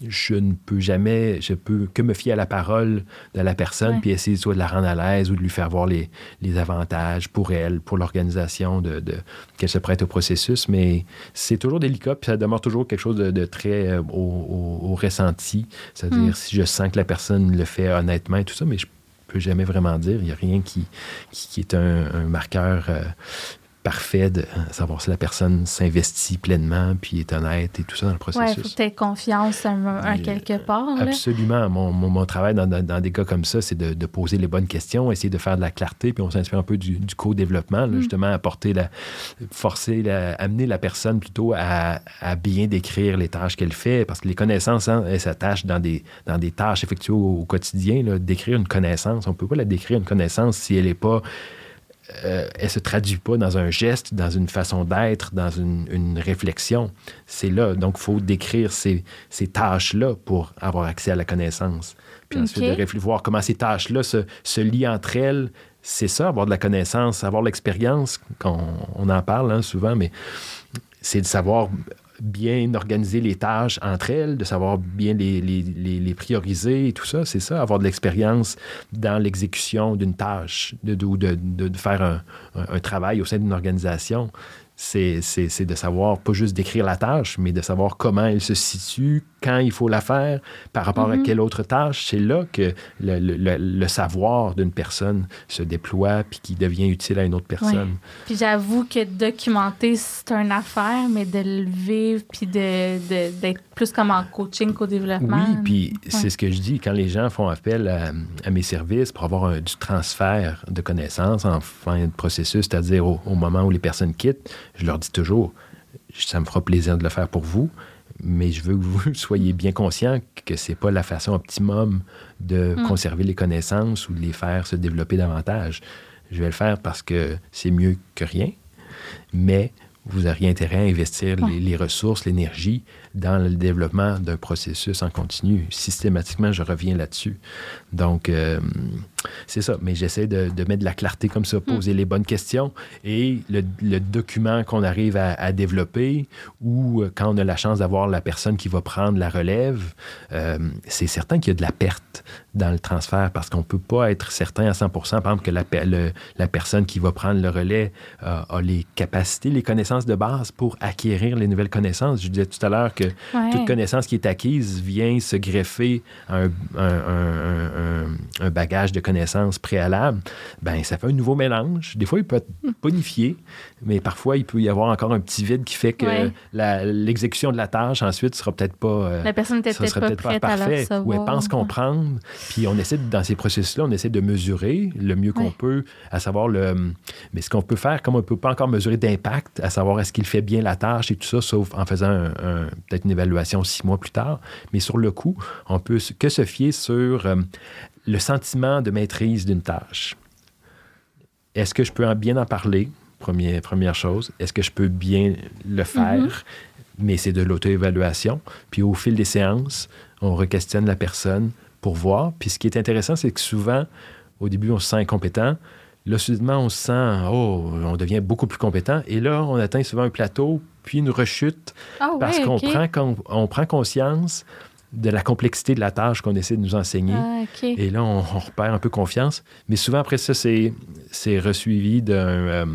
je ne peux jamais, je peux que me fier à la parole de la personne Ouais. puis essayer soit de la rendre à l'aise ou de lui faire voir les, les avantages pour elle, pour l'organisation, de, de- qu'elle se prête au processus. Mais c'est toujours délicat, puis ça demeure toujours quelque chose de, de très euh, au, au- au ressenti. C'est-à-dire, Mm. si je sens que la personne le fait honnêtement et tout ça, mais je peux jamais vraiment dire. Il n'y a rien qui, qui, qui est un, un marqueur euh, parfait de savoir si la personne s'investit pleinement, puis est honnête et tout ça dans le Oui, il faut processus. que tu aies confiance un, un Euh, quelque part. là. Absolument. Mon, mon- mon travail dans, dans- dans des cas comme ça, c'est de, de poser les bonnes questions, essayer de faire de la clarté, puis on s'inspire un peu du, du co-développement, Mm. justement, apporter la, forcer, la- amener la personne plutôt à, à bien décrire les tâches qu'elle fait, parce que les connaissances, hein, elles s'attachent dans des, dans des tâches effectuées au, au quotidien. là. Décrire une connaissance, on ne peut pas la décrire une connaissance si elle n'est pas euh, elle se traduit pas dans un geste, dans une façon d'être, dans une, une réflexion. C'est là. Donc, il faut décrire ces, ces tâches-là pour avoir accès à la connaissance. Puis ensuite, de réfléchir, voir comment ces tâches-là se, se lient entre elles c'est ça, avoir de la connaissance, avoir l'expérience, on, on en parle hein, souvent, mais c'est de savoir bien organiser les tâches entre elles, de savoir bien les, prioriser et tout ça. C'est ça, avoir de l'expérience dans l'exécution d'une tâche, de, de, de, faire un, un, travail au sein d'une organisation c'est de savoir pas juste décrire la tâche, mais de savoir comment elle se situe, quand il faut la faire, par rapport à mm-hmm. quelle autre tâche. C'est là que le, le, savoir d'une personne se déploie puis qui devient utile à une autre personne. Puis j'avoue que documenter, c'est une affaire, mais de le vivre puis d'être de, plus comme en coaching qu'au développement. Oui, puis c'est ce que je dis quand les gens font appel à, mes services pour avoir du transfert de connaissances en fin de processus, c'est-à-dire au, au moment où les personnes quittent je leur dis toujours, ça me fera plaisir de le faire pour vous, mais je veux que vous soyez bien conscient que ce n'est pas la façon optimum de mm. conserver les connaissances ou de les faire se développer davantage. Je vais le faire parce que c'est mieux que rien, mais vous n'auriez intérêt à investir les, ressources, l'énergie dans le développement d'un processus en continu. Systématiquement, je reviens là-dessus. Donc, euh, c'est ça. Mais j'essaie de, mettre de la clarté comme ça, poser mm. les bonnes questions. Et le, document qu'on arrive à, développer ou euh, quand on a la chance d'avoir la personne qui va prendre la relève, euh, c'est certain qu'il y a de la perte dans le transfert parce qu'on ne peut pas être certain à 100 par exemple, que la, la personne qui va prendre le relais a les capacités, les connaissances de base pour acquérir les nouvelles connaissances. Je disais tout à l'heure que toute connaissance qui est acquise vient se greffer à un, un, bagage de connaissances préalables. Ben, ça fait un nouveau mélange. Des fois, il peut être hmm. bonifié, mais parfois, il peut y avoir encore un petit vide qui fait que l'exécution de la tâche ensuite sera peut-être pas. Euh, la personne n'était peut-être pas, prête parfait, à Ou elle pense comprendre. Puis on essaie, dans ces processus-là, on essaie de mesurer le mieux qu'on peut, à savoir le. Mais ce qu'on peut faire, comme on ne peut pas encore mesurer d'impact, à savoir est-ce qu'il fait bien la tâche et tout ça, sauf en faisant un, peut-être une évaluation six mois plus tard. Mais sur le coup, on peut que se fier sur euh, le sentiment de maîtrise d'une tâche. Est-ce que je peux bien en parler? Première, première chose. Est-ce que je peux bien le faire? Mm-hmm. Mais c'est de l'auto-évaluation. Puis au fil des séances, on requestionne la personne pour voir. Puis ce qui est intéressant, c'est que souvent, au début, on se sent incompétent. Là, soudainement, on se sent, oh, on devient beaucoup plus compétent. Et là, on atteint souvent un plateau, puis une rechute, ah parce qu'on prend, on prend conscience de la complexité de la tâche qu'on essaie de nous enseigner. Ah, Et là, on, on, repère un peu confiance. Mais souvent, après ça, c'est, c'est resuivi d'un... Euh,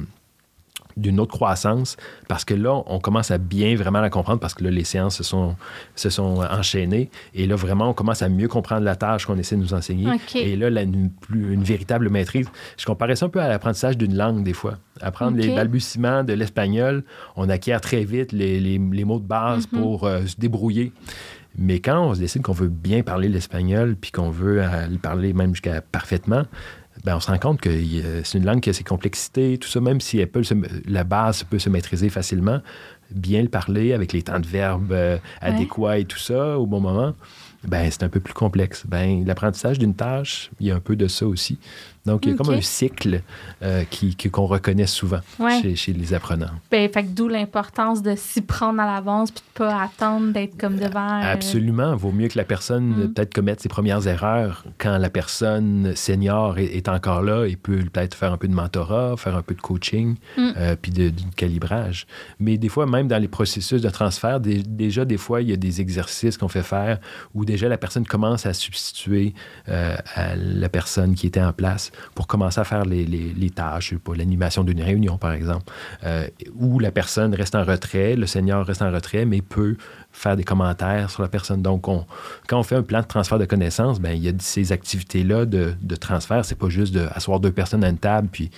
d'une autre croissance parce que là, on commence à bien vraiment la comprendre parce que là, les séances se sont, se sont enchaînées et là, vraiment, on commence à mieux comprendre la tâche qu'on essaie de nous enseigner. Et là, la, une, une, véritable maîtrise. Je comparais ça un peu à l'apprentissage d'une langue, des fois. Apprendre les balbutiements de l'espagnol, on acquiert très vite les, les, les mots de base mhm. pour euh, se débrouiller. Mais quand on se décide qu'on veut bien parler l'espagnol, puis qu'on veut euh, le parler même jusqu'à parfaitement, ben, on se rend compte que c'est une langue qui a ses complexités, tout ça, même si elle peut la base peut se maîtriser facilement, bien le parler avec les temps de verbe euh, adéquats et tout ça au bon moment, ben, c'est un peu plus complexe. Ben, l'apprentissage d'une tâche, il y a un peu de ça aussi. Donc, il y a comme un cycle euh, qui, qu'on reconnaît souvent chez, les apprenants. Ben, fait d'où l'importance de s'y prendre à l'avance puis de pas attendre d'être comme devant. Euh, Absolument. Il vaut mieux que la personne mm. peut-être commette ses premières erreurs quand la personne senior est, encore là et peut peut-être faire un peu de mentorat, faire un peu de coaching mm. euh, puis de, calibrage. Mais des fois, même dans les processus de transfert, déjà, des fois, il y a des exercices qu'on fait faire où déjà la personne commence à substituer à la personne qui était en place pour commencer à faire les, les, tâches, pas l'animation d'une réunion, par exemple, euh, où la personne reste en retrait, le senior reste en retrait, mais peut faire des commentaires sur la personne. Donc, quand on fait un plan de transfert de connaissances, ben, il y a ces activités-là de, de transfert. C'est pas juste d'asseoir deux personnes à une table puis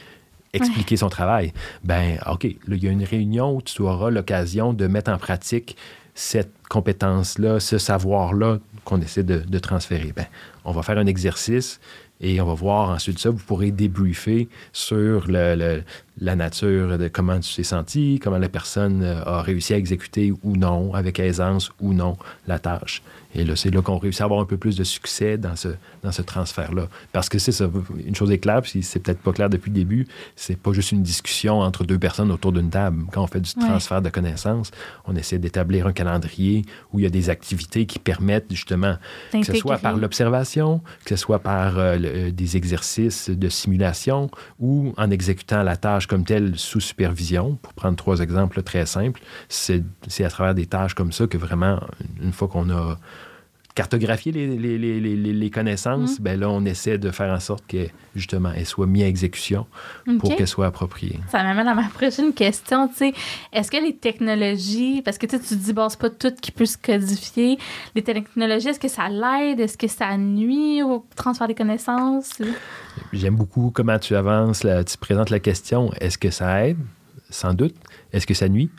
expliquer son travail. Ben, OK, il y a une réunion où tu auras l'occasion de mettre en pratique cette compétence-là, ce savoir-là qu'on essaie de, de transférer. Ben, on va faire un exercice et on va voir ensuite ça. Vous pourrez débriefer sur le, la nature de comment tu t'es senti, comment la personne euh, a réussi à exécuter ou non, avec aisance ou non, la tâche. Et là, c'est là qu'on réussit à avoir un peu plus de succès dans ce, dans ce transfert-là. Parce que c'est ça, une chose est claire, puis c'est peut-être pas clair depuis le début, c'est pas juste une discussion entre deux personnes autour d'une table. Quand on fait du transfert de connaissances, on essaie d'établir un calendrier où il y a des activités qui permettent justement, que ce soit par l'observation, que ce soit par euh, euh, des exercices de simulation ou en exécutant la tâche comme telle sous supervision. Pour prendre trois exemples très simples, c'est à travers des tâches comme ça que vraiment, une fois qu'on a cartographier les, les, les, les connaissances, mm. ben là, on essaie de faire en sorte que, justement, elles soient mises à exécution pour qu'elles soient appropriées. Ça m'amène à ma prochaine question, tu sais. Est-ce que les technologies, parce que tu te dis, bon, c'est pas tout qui peut se codifier, les technologies, est-ce que ça l'aide? Est-ce que ça nuit au transfert des connaissances? J'aime beaucoup comment tu avances, là, tu présentes la question. Est-ce que ça aide? Sans doute. Est-ce que ça nuit?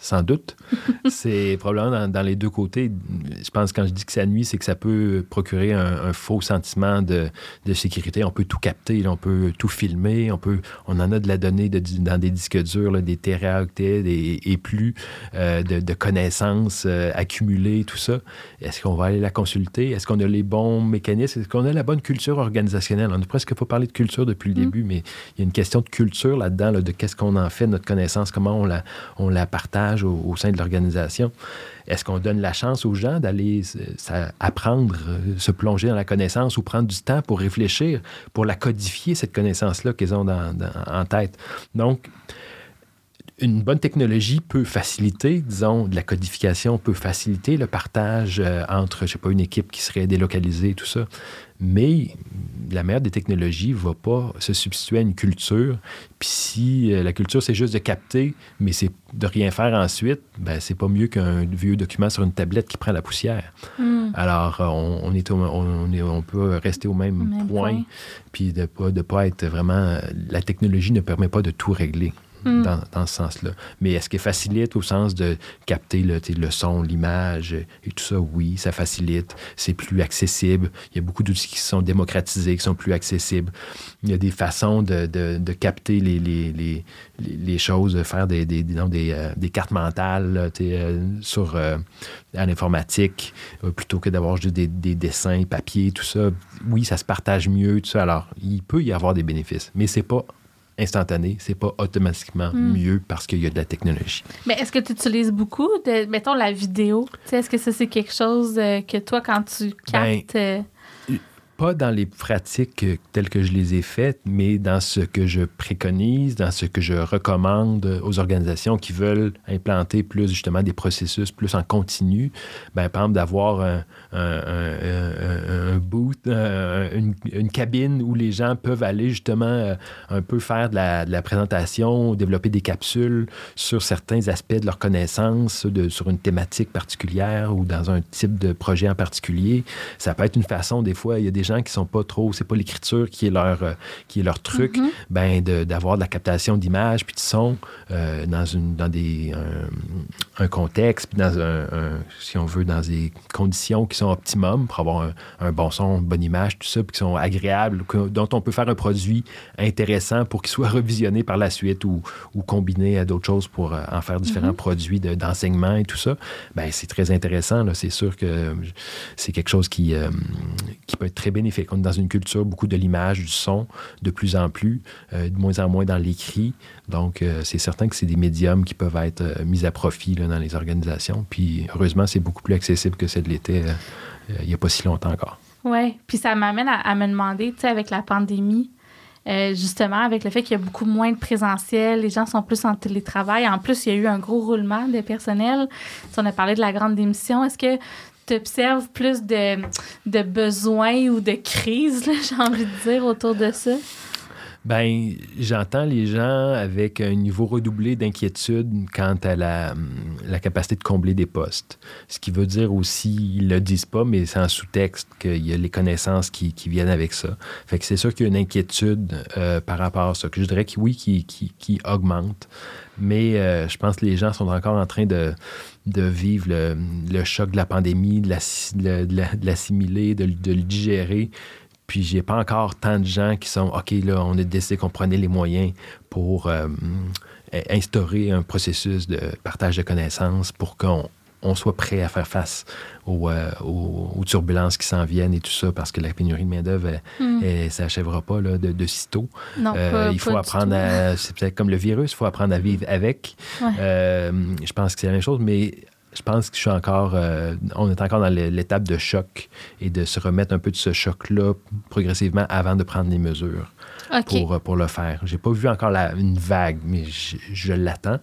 sans doute. c'est probablement dans, les deux côtés. Je pense que quand je dis que ça nuit, c'est que ça peut procurer un, faux sentiment de, sécurité. On peut tout capter, on peut tout filmer, on, peut, on en a de la donnée dans des disques durs, des téraoctets et, plus euh, de, connaissances euh, accumulées, tout ça. Est-ce qu'on va aller la consulter? Est-ce qu'on a les bons mécanismes? Est-ce qu'on a la bonne culture organisationnelle? On n'a presque pas parlé de culture depuis le mm. début, mais il y a une question de culture là-dedans, de qu'est-ce qu'on en fait, notre connaissance, comment on la, on la partage au, sein de Est-ce qu'on donne la chance aux gens d'aller apprendre, euh, se plonger dans la connaissance ou prendre du temps pour réfléchir, pour la codifier, cette connaissance-là qu'ils ont en tête? Donc, une bonne technologie peut faciliter, disons, de la codification, peut faciliter le partage euh, entre, je sais pas, une équipe qui serait délocalisée, tout ça. Mais la meilleure des technologies ne va pas se substituer à une culture. Puis si euh, la culture, c'est juste de capter, mais c'est de rien faire ensuite, ben c'est pas mieux qu'un vieux document sur une tablette qui prend la poussière. Hmm. Alors, euh, on, est on, est, on, peut rester au même, point, puis de ne pas, de pas être vraiment... La technologie ne permet pas de tout régler. Hmm. dans, ce sens-là. Mais est-ce qu'il facilite au sens de capter le, le son, l'image et tout ça? Oui, ça facilite. C'est plus accessible. Il y a beaucoup d'outils qui sont démocratisés, qui sont plus accessibles. Il y a des façons de, de, capter les, les, les, les, choses, de faire des, des, des, euh, des cartes mentales euh, sur, euh, à l'informatique plutôt que d'avoir juste des, des, dessins, papier, tout ça. Oui, ça se partage mieux, tout ça. Alors, il peut y avoir des bénéfices, mais c'est pas instantané, c'est pas automatiquement hmm. mieux parce qu'il y a de la technologie. Mais est-ce que tu utilises beaucoup de, mettons, la vidéo? Est-ce que ça, c'est quelque chose euh, que toi, quand tu ben, captes... Euh, pas dans les pratiques telles que je les ai faites, mais dans ce que je préconise, dans ce que je recommande aux organisations qui veulent implanter plus justement des processus plus en continu. Ben, par exemple, d'avoir un, un, un, boot, une, une, cabine où les gens peuvent aller justement euh, un peu faire de la, de la, présentation, développer des capsules sur certains aspects de leur connaissance, de, sur une thématique particulière ou dans un type de projet en particulier. Ça peut être une façon, des fois, il y a des gens qui sont pas trop, c'est pas l'écriture qui est leur, euh, qui est leur truc, mm-hmm. ben d'avoir de, la captation d'images puis de son euh, dans, une, dans des, un, contexte, puis dans un, si on veut, dans des conditions qui sont optimum pour avoir un, bon son, une bonne image, tout ça, puis qui sont agréables, dont on peut faire un produit intéressant pour qu'il soit revisionné par la suite ou, ou combiné à d'autres choses pour euh, en faire différents mm-hmm. produits d'enseignement et tout ça, ben c'est très intéressant. C'est sûr que c'est quelque chose qui, qui peut être très bénéfique. On est dans une culture, beaucoup de l'image, du son, de plus en plus, euh, de moins en moins dans l'écrit. Donc, euh, c'est certain que c'est des médiums qui peuvent être euh, mis à profit dans les organisations. Puis, heureusement, c'est beaucoup plus accessible que c'est de l'été il n'y a pas si longtemps encore. Oui, puis ça m'amène à, me demander, tu sais, avec la pandémie, justement, avec le fait qu'il y a beaucoup moins de présentiel, les gens sont plus en télétravail. En plus, il y a eu un gros roulement de personnel. Si on a parlé de la grande démission, est-ce que tu observes plus de besoins ou de crises, j'ai envie de dire, autour de ça? Ben, j'entends les gens avec un niveau redoublé d'inquiétude quant à la, capacité de combler des postes. Ce qui veut dire aussi, ils le disent pas, mais c'est en sous-texte qu'il y a les connaissances qui, qui, viennent avec ça. Fait que c'est sûr qu'il y a une inquiétude euh, par rapport à ça, que je dirais que oui, qui, qui, qui augmente. Mais euh, je pense que les gens sont encore en train de, de vivre le, le, choc de la pandémie, de l'assimiler, de, de, le digérer Puis j'ai pas encore tant de gens qui sont OK, là, on a décidé qu'on prenait les moyens pour euh, instaurer un processus de partage de connaissances pour qu'on on soit prêt à faire face euh, aux, turbulences qui s'en viennent et tout ça, parce que la pénurie de main-d'œuvre, mm. ça s'achèvera pas là, de, de sitôt. Non, euh, il faut apprendre à. C'est peut-être comme le virus, il faut apprendre à vivre avec. Euh, je pense que c'est la même chose, mais je pense que je suis encore. on est encore dans l'étape de choc et de se remettre un peu de ce choc-là progressivement avant de prendre les mesures. Pour, pour le faire. J'ai pas vu encore la, une vague, mais je l'attends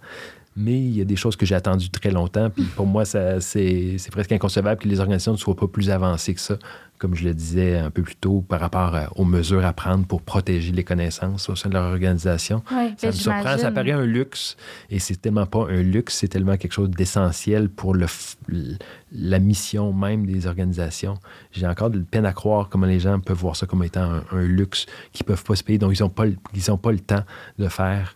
mais il y a des choses que j'ai attendues très longtemps. Puis pour moi, c'est presque inconcevable que les organisations ne soient pas plus avancées que ça, comme je le disais un peu plus tôt, par rapport aux mesures à prendre pour protéger les connaissances au sein de leur organisation. ça me surprend, ça paraît un luxe, et c'est tellement pas un luxe, c'est tellement quelque chose d'essentiel pour le, la mission même des organisations. J'ai encore de peine à croire comment les gens peuvent voir ça comme étant un, luxe qu'ils peuvent pas se payer, donc ils n'ont pas, ils pas le temps de faire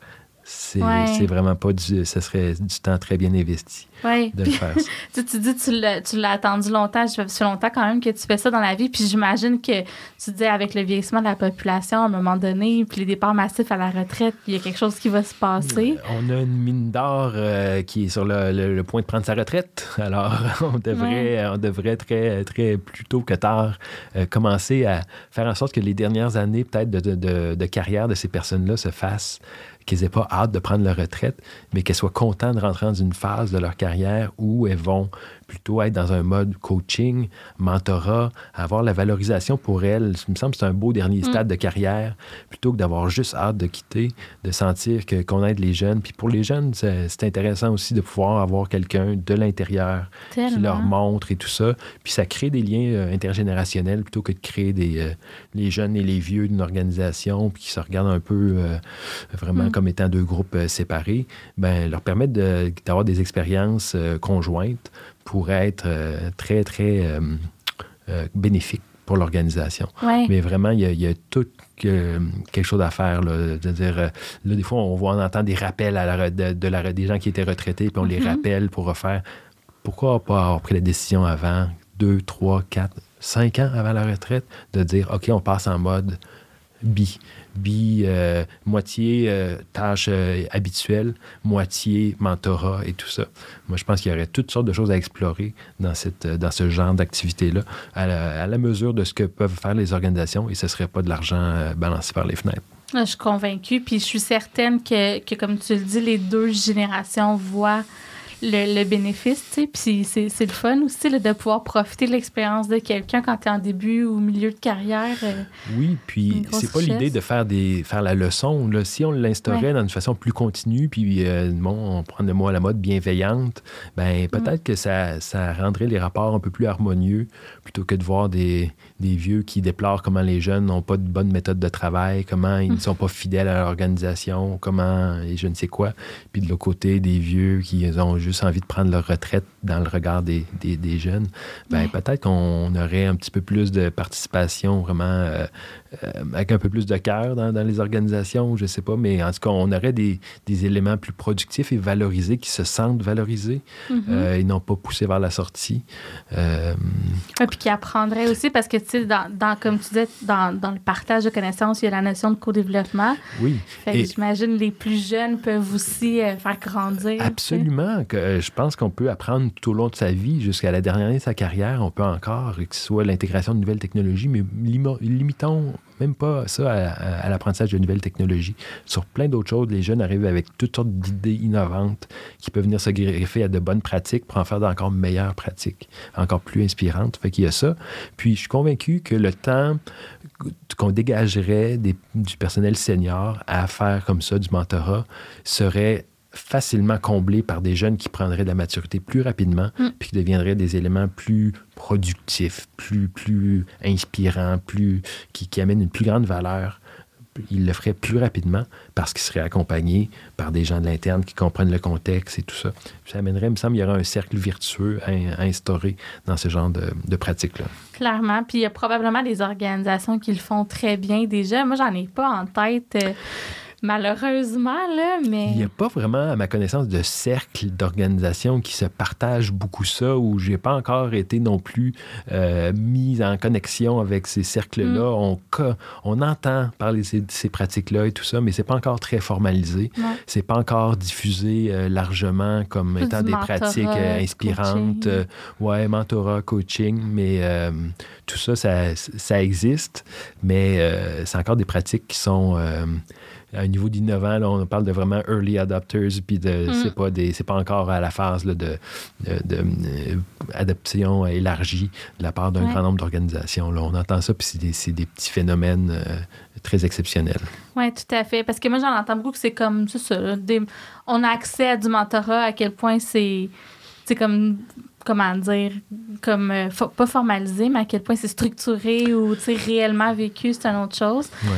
c'est vraiment pas du. Ce serait du temps très bien investi de faire tu, dis que tu l'as attendu longtemps. Ça fait longtemps quand même que tu fais ça dans la vie. Puis j'imagine que tu dis avec le vieillissement de la population, à un moment donné, puis les départs massifs à la retraite, il y a quelque chose qui va se passer. Euh, on a une mine d'or euh, qui est sur le, point de prendre sa retraite. Alors, on devrait, on devrait très, très plus tôt que tard euh, commencer à faire en sorte que les dernières années, peut-être, de, de, de carrière de ces personnes-là se fassent qu'ils n'aient pas hâte de prendre leur retraite, mais qu'elles soient contentes de rentrer dans une phase de leur carrière où elles vont plutôt être dans un mode coaching, mentorat, avoir la valorisation pour elles. Il me semble que c'est un beau dernier mm. stade de carrière, plutôt que d'avoir juste hâte de quitter, de sentir que, qu'on aide les jeunes. Puis pour les jeunes, c'est, intéressant aussi de pouvoir avoir quelqu'un de l'intérieur qui leur montre et tout ça. Puis ça crée des liens euh, intergénérationnels plutôt que de créer des, euh, les jeunes et les vieux d'une organisation puis qui se regardent un peu euh, vraiment mm. comme étant deux groupes séparés. Ben leur permettre d'avoir des expériences conjointes pourrait être euh, très, très euh, euh, bénéfique pour l'organisation. Mais vraiment, il y a, tout quelque chose à faire. Là. dire là, des fois, on voit, on entend des rappels à la, de, la, des gens qui étaient retraités, puis on les mm-hmm. rappelle pour refaire. Pourquoi pas avoir pris la décision avant, deux, trois, quatre, cinq ans avant la retraite, de dire, OK, on passe en mode bi bi, euh, moitié euh, tâches euh, habituelles, moitié mentorat et tout ça. Moi, je pense qu'il y aurait toutes sortes de choses à explorer dans, cette, dans ce genre d'activité-là, à, la, mesure de ce que peuvent faire les organisations, et ce ne serait pas de l'argent balancé par les fenêtres. Ah, je suis convaincue, puis je suis certaine que, que, comme tu le dis, les deux générations voient le, bénéfice, tu sais. Puis c'est le fun aussi de pouvoir profiter de l'expérience de quelqu'un quand tu es en début ou milieu de carrière. Euh, oui, puis c'est pas l'idée de faire, des, faire la leçon. Là. Si on l'instaurait d'une façon plus continue, puis euh, bon, on prend le mot à la mode bienveillante, ben peut-être mm. que ça, ça rendrait les rapports un peu plus harmonieux plutôt que de voir des, des vieux qui déplorent comment les jeunes n'ont pas de bonne méthode de travail, comment ils ne mm. sont pas fidèles à l'organisation, comment et je ne sais quoi. Puis de l'autre côté, des vieux qui ont juste envie de prendre leur retraite dans le regard des, des, jeunes, ben, peut-être qu'on aurait un petit peu plus de participation vraiment euh, euh, avec un peu plus de cœur dans, les organisations, je ne sais pas, mais en tout cas, on aurait des, des, éléments plus productifs et valorisés qui se sentent valorisés mm-hmm. euh, et non pas poussés vers la sortie. et puis qui apprendraient aussi, parce que, tu sais, dans, dans, comme tu disais, dans, dans, le partage de connaissances, il y a la notion de co-développement. Oui. J'imagine les plus jeunes peuvent aussi faire grandir. Absolument. Que, euh, je pense qu'on peut apprendre tout au long de sa vie, jusqu'à la dernière année de sa carrière, on peut encore, que ce soit l'intégration de nouvelles technologies, mais limitons même pas ça à, l'apprentissage de nouvelles technologies. Sur plein d'autres choses, les jeunes arrivent avec toutes sortes d'idées innovantes qui peuvent venir se greffer à de bonnes pratiques pour en faire d'encore meilleures pratiques, encore plus inspirantes. Fait qu'il y a ça. Puis je suis convaincu que le temps qu'on dégagerait du personnel senior à faire comme ça du mentorat serait facilement comblé par des jeunes qui prendraient de la maturité plus rapidement, mm. puis qui deviendraient des éléments plus productifs, plus, plus inspirants, plus, qui, qui amènent une plus grande valeur. Ils le feraient plus rapidement parce qu'ils seraient accompagnés par des gens de l'interne qui comprennent le contexte et tout ça. Ça amènerait, il me semble, il y aurait un cercle vertueux à, instaurer dans ce genre de, de pratiques-là. Clairement. Puis il y a probablement des organisations qui le font très bien déjà. Moi, j'en ai pas en tête. Euh, malheureusement, là, mais... Il n'y a pas vraiment, à ma connaissance, de cercle d'organisation qui se partage beaucoup ça, où j'ai pas encore été non plus euh, mis en connexion avec ces cercles-là. Mm. On, on entend parler de ces, pratiques-là et tout ça, mais c'est pas encore très formalisé. Ouais. C'est pas encore diffusé euh, largement comme Plus étant des mentorat, pratiques euh, inspirantes. euh, ouais, mentorat, coaching, mais tout ça, ça, ça existe, mais c'est encore des pratiques qui sont à un niveau d'innovant. On parle de vraiment early adopters, puis de, Mm. c'est pas des, c'est pas encore à la phase là, de, de, de, euh, élargie de la part d'un Ouais. grand nombre d'organisations. On entend ça, puis c'est des, petits phénomènes euh, très exceptionnels. Oui, tout à fait. Parce que moi, j'en entends beaucoup que c'est comme, c'est ça, là, des- on a accès à du mentorat, à quel point c'est, c'est comme, comment dire, comme, euh, pas formalisé, mais à quel point c'est structuré ou, réellement vécu, c'est une autre chose. Ouais.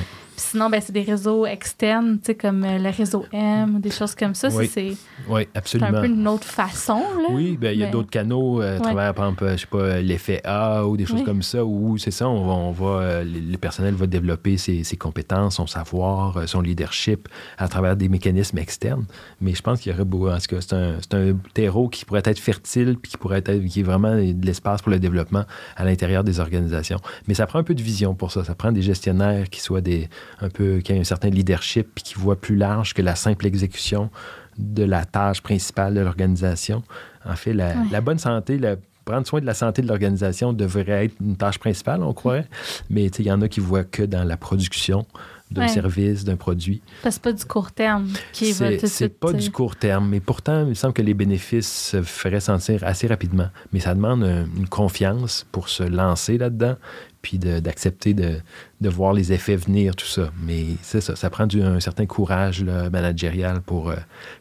Puis sinon, ben, c'est des réseaux externes, tu sais, comme euh, le réseau M des choses comme ça. Oui, c'est, Oui, un peu une autre façon, là. Oui, ben, il y a Mais- d'autres canaux euh, à Ouais. travers, par exemple, euh, je sais pas, l'effet A ou des choses Oui. comme ça, où c'est ça, on va, on va, le personnel va développer ses, ses compétences, son savoir, son leadership à travers des mécanismes externes. Mais je pense qu'il y aurait beau, en tout cas, c'est un, c'est un terreau qui pourrait être fertile puis qui pourrait être, qui est vraiment de l'espace pour le développement à l'intérieur des organisations. Mais ça prend un peu de vision pour ça. Ça prend des gestionnaires qui soient des, un peu, qui aient un certain leadership puis qui voient plus large que la simple exécution de la tâche principale de l'organisation. En fait, la, Ouais. la bonne santé, prendre soin de la santé de l'organisation devrait être une tâche principale, on croirait. Mais tu sais, il y en a qui voient que dans la production d'un Ouais. service, d'un produit. Parce que c'est pas du court terme qui va tout de c'est pas sais. du court terme, mais pourtant, il me semble que les bénéfices se feraient sentir assez rapidement. Mais ça demande un- une confiance pour se lancer là-dedans, puis d'accepter de, de voir les effets venir, tout ça. Mais c'est ça, ça prend du, un certain courage là, managérial pour, euh,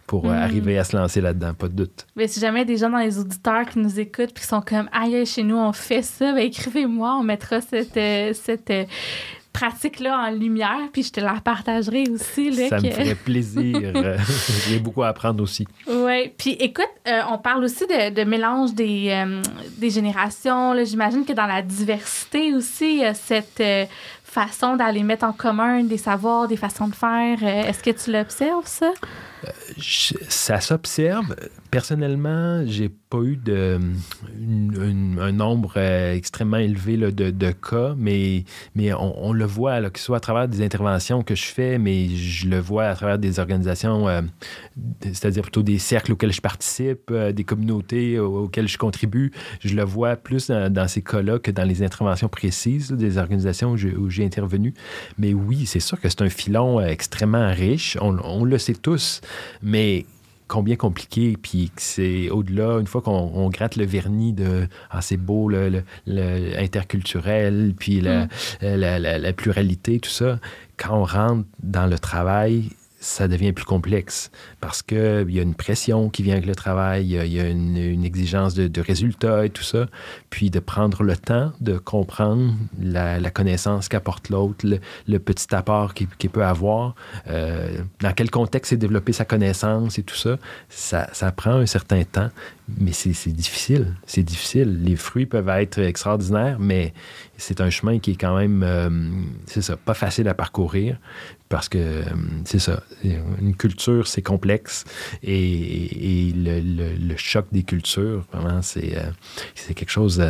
pour euh, Mm. arriver à se lancer là-dedans, pas de doute. Mais si jamais des gens dans les auditeurs qui nous écoutent puis qui sont comme aïe chez nous on fait ça, ben écrivez-moi, on mettra cette, euh, cette pratique-là en lumière puis je te la partagerai aussi. Là, Ça me ferait plaisir. J'ai beaucoup à apprendre aussi. Oui, puis écoute, euh, on parle aussi de, de mélange des, euh, des générations. J'imagine que dans la diversité aussi, il y a cette euh, façon d'aller mettre en commun des savoirs, des façons de faire. Est-ce que tu l'observes, ça? Ça s'observe. Personnellement, j'ai pas eu de, un nombre euh, extrêmement élevé de, de cas, mais, mais on, le voit, que ce soit à travers des interventions que je fais, mais je le vois à travers des organisations, euh, c'est-à-dire plutôt des cercles auxquels je participe, euh, des communautés au- auxquelles je contribue. Je le vois plus dans, ces cas-là que dans les interventions précises des organisations où j'ai- intervenu. Mais oui, c'est sûr que c'est un filon extrêmement riche. On le sait tous, mais combien compliqué, puis que c'est au-delà, une fois qu'on on gratte le vernis de ah, c'est beau, le, le- le interculturel, puis la, la, la- la pluralité, tout ça, quand on rentre dans le travail, ça devient plus complexe parce qu'il y a une pression qui vient avec le travail, il y a, une, exigence de, résultats et tout ça. Puis de prendre le temps de comprendre la, connaissance qu'apporte l'autre, le, petit apport qu'il peut avoir, euh, dans quel contexte c'est développer sa connaissance et tout ça, ça, prend un certain temps, mais c'est difficile. C'est difficile. Les fruits peuvent être extraordinaires, mais c'est un chemin qui est quand même, euh, c'est ça, pas facile à parcourir parce que euh, c'est ça, une culture c'est complexe et, le- le choc des cultures, vraiment, c'est euh, c'est quelque chose.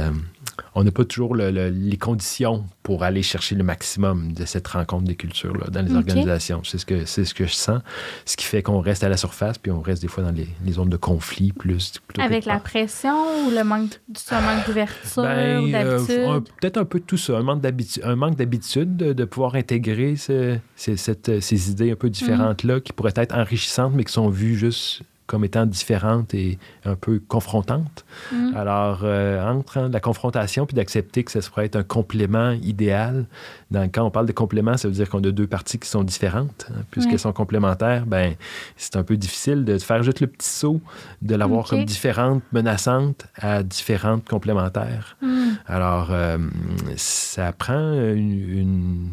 On n'a pas toujours le- le- les conditions pour aller chercher le maximum de cette rencontre des cultures là, dans les organisations. C'est ce, que, c'est ce que je sens, ce qui fait qu'on reste à la surface, puis on reste des fois dans les, les zones de conflit plus. Avec la pression ou le manque, manque d'ouverture ben, ou euh, d'habitude? Peut-être un peu tout ça, un manque d'habitude, un manque d'habitude de, de pouvoir intégrer ce- ce- cette- ces idées un peu différentes-là qui pourraient être enrichissantes, mais qui sont vues juste comme étant différentes et un peu confrontantes. Mm. Alors, euh, entre hein, la confrontation puis d'accepter que ça pourrait être un complément idéal, dans, quand on parle de complément, ça veut dire qu'on a deux parties qui sont différentes. hein, Puisqu'elles sont complémentaires, ben c'est un peu difficile de faire juste le petit saut, de l'avoir Ok. comme différente, menaçante, à différentes complémentaires. Mm. Alors, euh, ça prend une, une-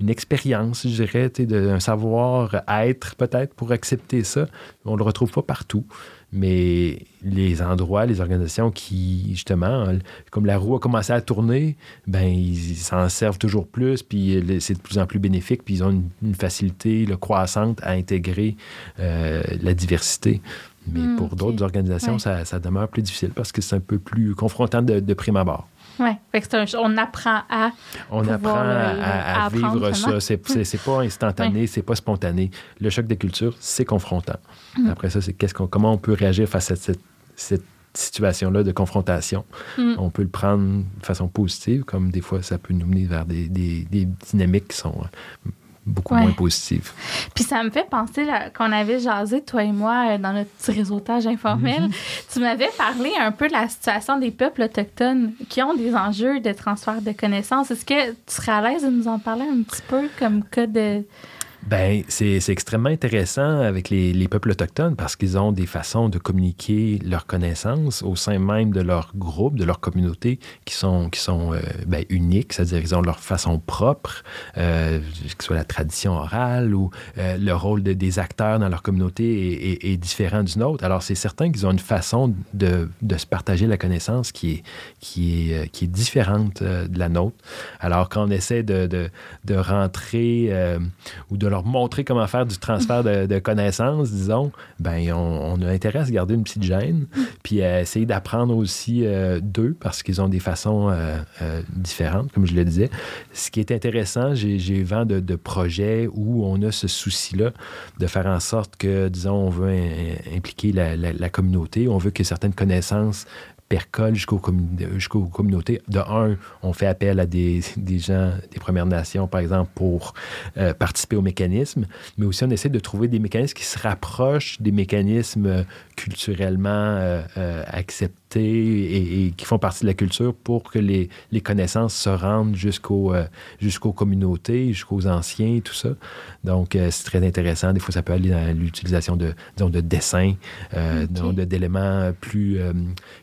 une expérience, je dirais, un savoir-être peut-être pour accepter ça. On ne le retrouve pas partout. Mais les endroits, les organisations qui, justement, comme la roue a commencé à tourner, ben ils s'en servent toujours plus, puis c'est de plus en plus bénéfique, puis ils ont une, facilité croissante à intégrer euh, la diversité. Mais Hmm, pour d'autres organisations, Ouais. ça, ça demeure plus difficile parce que c'est un peu plus confrontant de, de prime abord. Ouais. Fait que c'est un- on apprend à. On apprend le- à, le- à- vivre ça. C'est, pas instantané, c'est pas spontané. Le choc des cultures, c'est confrontant. Mm. Après ça, c'est qu'est-ce qu'on, comment on peut réagir face à cette, cette situation-là de confrontation. Mm. On peut le prendre de façon positive, comme des fois, ça peut nous mener vers des, des- des dynamiques qui sont euh, beaucoup Ouais. moins positives. Puis ça me fait penser qu'on avait jasé, toi et moi, euh, dans notre petit réseautage informel. Mm-hmm. Tu m'avais parlé un peu de la situation des peuples autochtones qui ont des enjeux de transfert de connaissances. Est-ce que tu serais à l'aise de nous en parler un petit peu comme cas de. Ben, c'est extrêmement intéressant avec les, les peuples autochtones parce qu'ils ont des façons de communiquer leurs connaissances au sein même de leur groupe, de leur communauté, qui sont, qui sont euh, ben, uniques, c'est-à-dire qu'ils ont leur façon propre, euh, que ce soit la tradition orale ou euh, le rôle de- des acteurs dans leur communauté est, différent d'une autre. Alors, c'est certain qu'ils ont une façon de, de se partager la connaissance qui est, qui est, qui est différente de la nôtre. Alors, quand on essaie de, de, rentrer ou de leur montrer comment faire du transfert de, connaissances, disons, ben on, a intérêt à garder une petite gêne, puis à essayer d'apprendre aussi euh, d'eux parce qu'ils ont des façons euh, euh, différentes, comme je le disais. Ce qui est intéressant, j'ai vent de, projets où on a ce souci-là de faire en sorte que, disons, on veut im- impliquer la communauté, on veut que certaines connaissances percolent jusqu'aux commun- jusqu'aux communautés. De un, on fait appel à des, des gens des Premières Nations, par exemple, pour euh, participer au mécanisme, mais aussi on essaie de trouver des mécanismes qui se rapprochent des mécanismes euh, culturellement euh, euh, acceptés et, et qui font partie de la culture pour que les, les connaissances se rendent jusqu'au, jusqu'aux communautés, jusqu'aux anciens tout ça. Donc, c'est très intéressant. Des fois, ça peut aller dans l'utilisation de, disons, de dessins, d'éléments plus...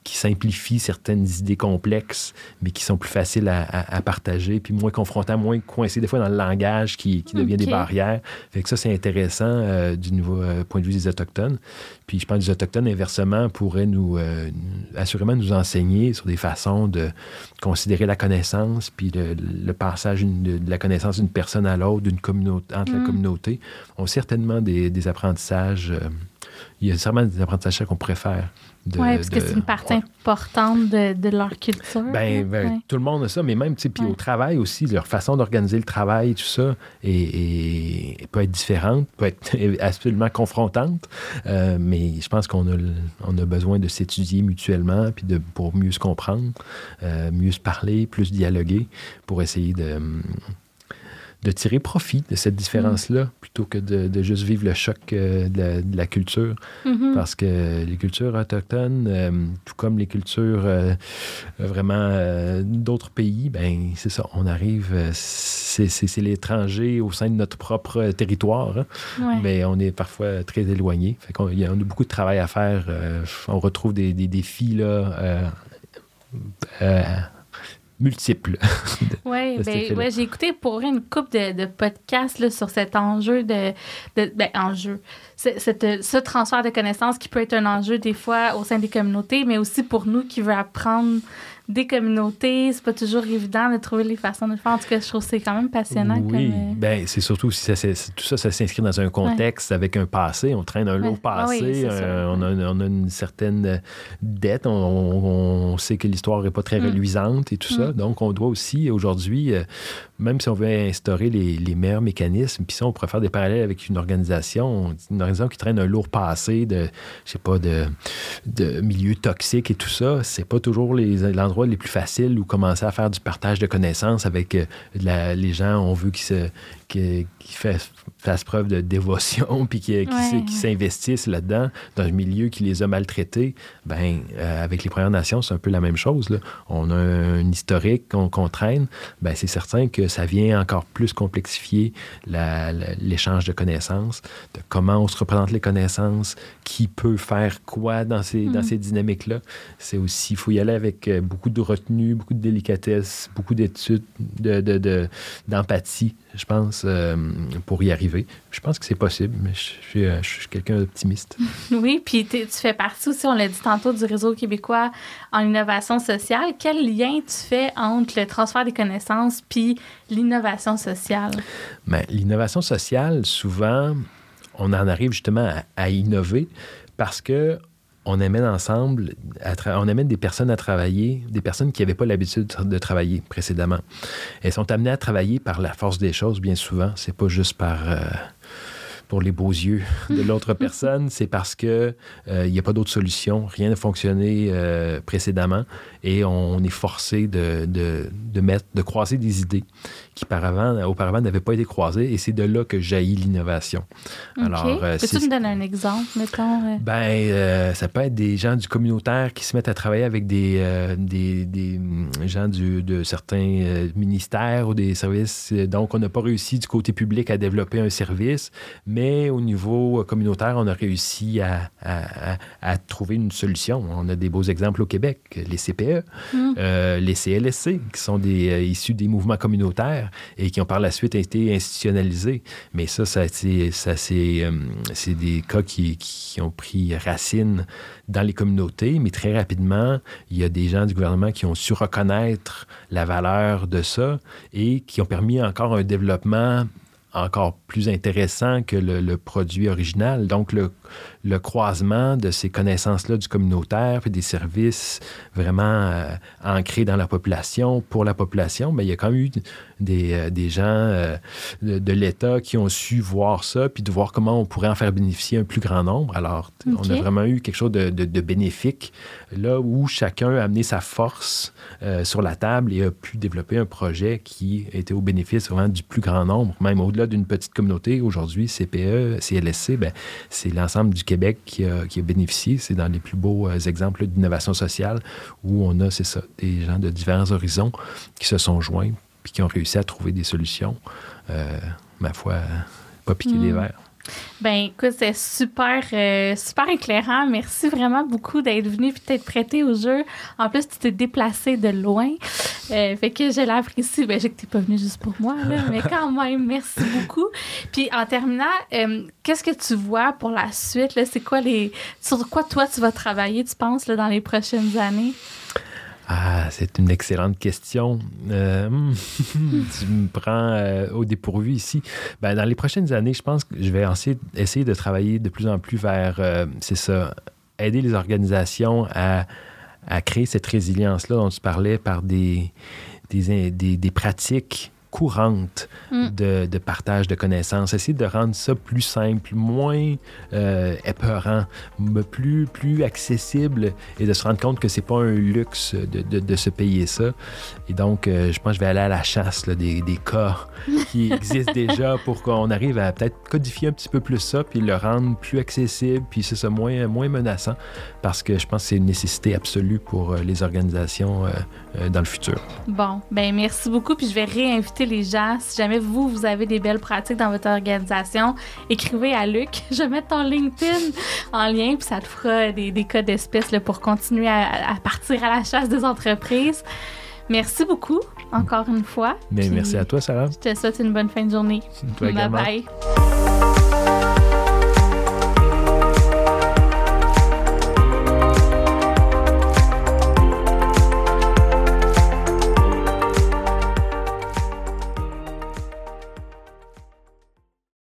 qui simplifient certaines idées complexes, mais qui sont plus faciles à, à- à partager, puis moins confrontants, moins coincés des fois dans le langage qui, qui devient des barrières. Fait que ça, c'est intéressant euh, du nouveau euh, point de vue des Autochtones. Puis je pense que les Autochtones, inversement, pourraient nous, euh, assurément nous enseigner sur des façons de considérer la connaissance, puis le, le passage de, de la connaissance d'une personne à l'autre, d'une communauté, entre la Mm. communauté, ont certainement des, des apprentissages. il y a certainement des apprentissages qu'on de- Oui, parce que c'est une partie Ouais. importante de, de leur culture. Ben, ben, Ouais. tout le monde a ça, mais même, tu sais, puis Ouais. au travail aussi, leur façon d'organiser le travail, tout ça, est, est- peut être différente, peut être absolument confrontante, euh, mais je pense qu'on a, on a besoin de s'étudier mutuellement, puis de, pour mieux se comprendre, euh, mieux se parler, plus dialoguer, pour essayer de, hum, de tirer profit de cette différence-là, plutôt que de, de juste vivre le choc euh, de, la, de la culture. Mhm. Parce que les cultures autochtones, euh, tout comme les cultures euh, vraiment d'autres pays, ben c'est ça, on arrive, c'est l'étranger au sein de notre propre territoire, hein, Ouais. mais on est parfois très éloigné. Fait qu'on y a, on a beaucoup de travail à faire. on retrouve des, des défis là, euh, multiples. Oui, ben, ouais, j'ai écouté pour une couple de, de podcasts là, sur cet enjeu de. de ben, enjeu. Cette- ce transfert de connaissances qui peut être un enjeu des fois au sein des communautés, mais aussi pour nous qui veut apprendre des communautés. C'est pas toujours évident de trouver les façons de le faire. En tout cas, je trouve que c'est quand même passionnant. Oui, Comme, euh, ben, c'est surtout si ça, c'est- tout ça, ça s'inscrit dans un contexte avec un passé. On traîne un lourd Ouais. Ah passé. oui, euh, on, a, on a une certaine dette. On, on- on sait que l'histoire n'est pas très Mm. reluisante et tout ça. Mm. Donc, on doit aussi, aujourd'hui, euh, même si on veut instaurer les, meilleurs mécanismes, puis ça, on pourrait faire des parallèles avec une organisation, une organisation qui traîne un lourd passé de, je sais pas, de, milieux toxiques et tout ça. C'est pas toujours l'endroit les plus faciles où commencer à faire du partage de connaissances avec euh, les gens. On veut qu'ils se fassent, fassent preuve de dévotion puis qui, Ouais, s'investissent là-dedans dans un milieu qui les a maltraités. Ben, euh, avec les Premières Nations, c'est un peu la même chose. là. On a un historique qu'on qu'on traîne. Ben, c'est certain que ça vient encore plus complexifier l'échange de connaissances, de comment on se représente les connaissances, qui peut faire quoi dans ces, dans Mhm. ces dynamiques-là. C'est aussi, il faut y aller avec euh, beaucoup de retenue, beaucoup de délicatesse, beaucoup d'études, de, de- de- d'empathie, je pense. euh, pour y arriver. Je pense que c'est possible, mais je suis, euh, je suis quelqu'un d'optimiste. Oui, puis tu fais partie aussi, on l'a dit tantôt, du réseau québécois en innovation sociale. Quel lien tu fais entre le transfert des connaissances puis l'innovation sociale? Bien, l'innovation sociale, souvent, on en arrive justement à, à innover parce que on amène ensemble, on amène des personnes à travailler, des personnes qui n'avaient pas l'habitude de travailler précédemment. Elles sont amenées à travailler par la force des choses, bien souvent. C'est pas juste par. Euh, pour les beaux yeux de l'autre personne, c'est parce que il euh, n'y a pas d'autre solution, rien n'a fonctionné euh, précédemment et on, est forcé de, de, de, mettre, de croiser des idées qui auparavant, auparavant n'avaient pas été croisées et c'est de là que jaillit l'innovation. Alors, euh, Peux-tu me donner un exemple, mettons? Ben, ça peut être des gens du communautaire qui se mettent à travailler avec des, des, des, gens du, de certains ministères ou des services. Donc, on n'a pas réussi du côté public à développer un service, mais mais au niveau euh, communautaire, on a réussi à, trouver une solution. On a des beaux exemples au Québec, les CPE, mm. euh, les CLSC, qui sont des, euh, issus des mouvements communautaires et qui ont par la suite été institutionnalisés. Mais ça, ça, ça c'est des cas qui, qui ont pris racine dans les communautés, mais très rapidement, il y a des gens du gouvernement qui ont su reconnaître la valeur de ça et qui ont permis encore un développement encore plus intéressant que le, produit original. Donc, le, le croisement de ces connaissances-là du communautaire et des services vraiment euh, ancrés dans la population, pour la population, mais il y a quand même eu des, euh, des gens euh, de, l'État qui ont su voir ça, puis de voir comment on pourrait en faire bénéficier un plus grand nombre. Alors, on a vraiment eu quelque chose de, de, bénéfique, là où chacun a amené sa force sur la table et a pu développer un projet qui était au bénéfice vraiment du plus grand nombre, même au-delà d'une petite communauté. Aujourd'hui, CPE, CLSC, ben, c'est l'ensemble du Québec qui a, qui a bénéficié. C'est dans les plus beaux exemples d'innovation sociale où on a, c'est ça, des gens de divers horizons qui se sont joints puis qui ont réussi à trouver des solutions, euh, ma foi, pas piquer des hmm. verres. Ben, écoute, c'est super, euh, super éclairant. Merci vraiment beaucoup d'être venu et d'être prêté au jeu. En plus, tu t'es déplacé de loin. Euh, fait que je l'apprécie. Ben, je sais que t'es pas venu juste pour moi, là, mais quand même, merci beaucoup. Puis, en terminant, qu'est-ce que tu vois pour la suite? C'est quoi les. Sur quoi toi tu vas travailler, tu penses, là, dans les prochaines années? Ah, c'est une excellente question. Euh, tu me prends euh, au dépourvu ici. Ben, dans les prochaines années, je pense que je vais essayer, de travailler de plus en plus vers, euh, c'est ça, aider les organisations à, créer cette résilience-là dont tu parlais par des pratiques courante mm. de, partage de connaissances. Essayer de rendre ça plus simple, moins euh, épeurant, plus, plus accessible et de se rendre compte que c'est pas un luxe de, de, se payer ça. Et donc, euh, je pense que je vais aller à la chasse des, des, cas qui existent déjà pour qu'on arrive à peut-être codifier un petit peu plus ça, puis le rendre plus accessible, puis c'est ça, moins, moins menaçant, parce que je pense que c'est une nécessité absolue pour euh, les organisations dans le futur. Bon, ben merci beaucoup, puis je vais réinviter les gens. Si jamais vous, vous avez des belles pratiques dans votre organisation, écrivez à Luc. Je vais mettre ton LinkedIn en lien, puis ça te fera des, des cas d'espèces pour continuer à, partir à la chasse des entreprises. Merci beaucoup, encore une fois. Mais merci à toi, Sarah. Je te souhaite une bonne fin de journée. bye bye.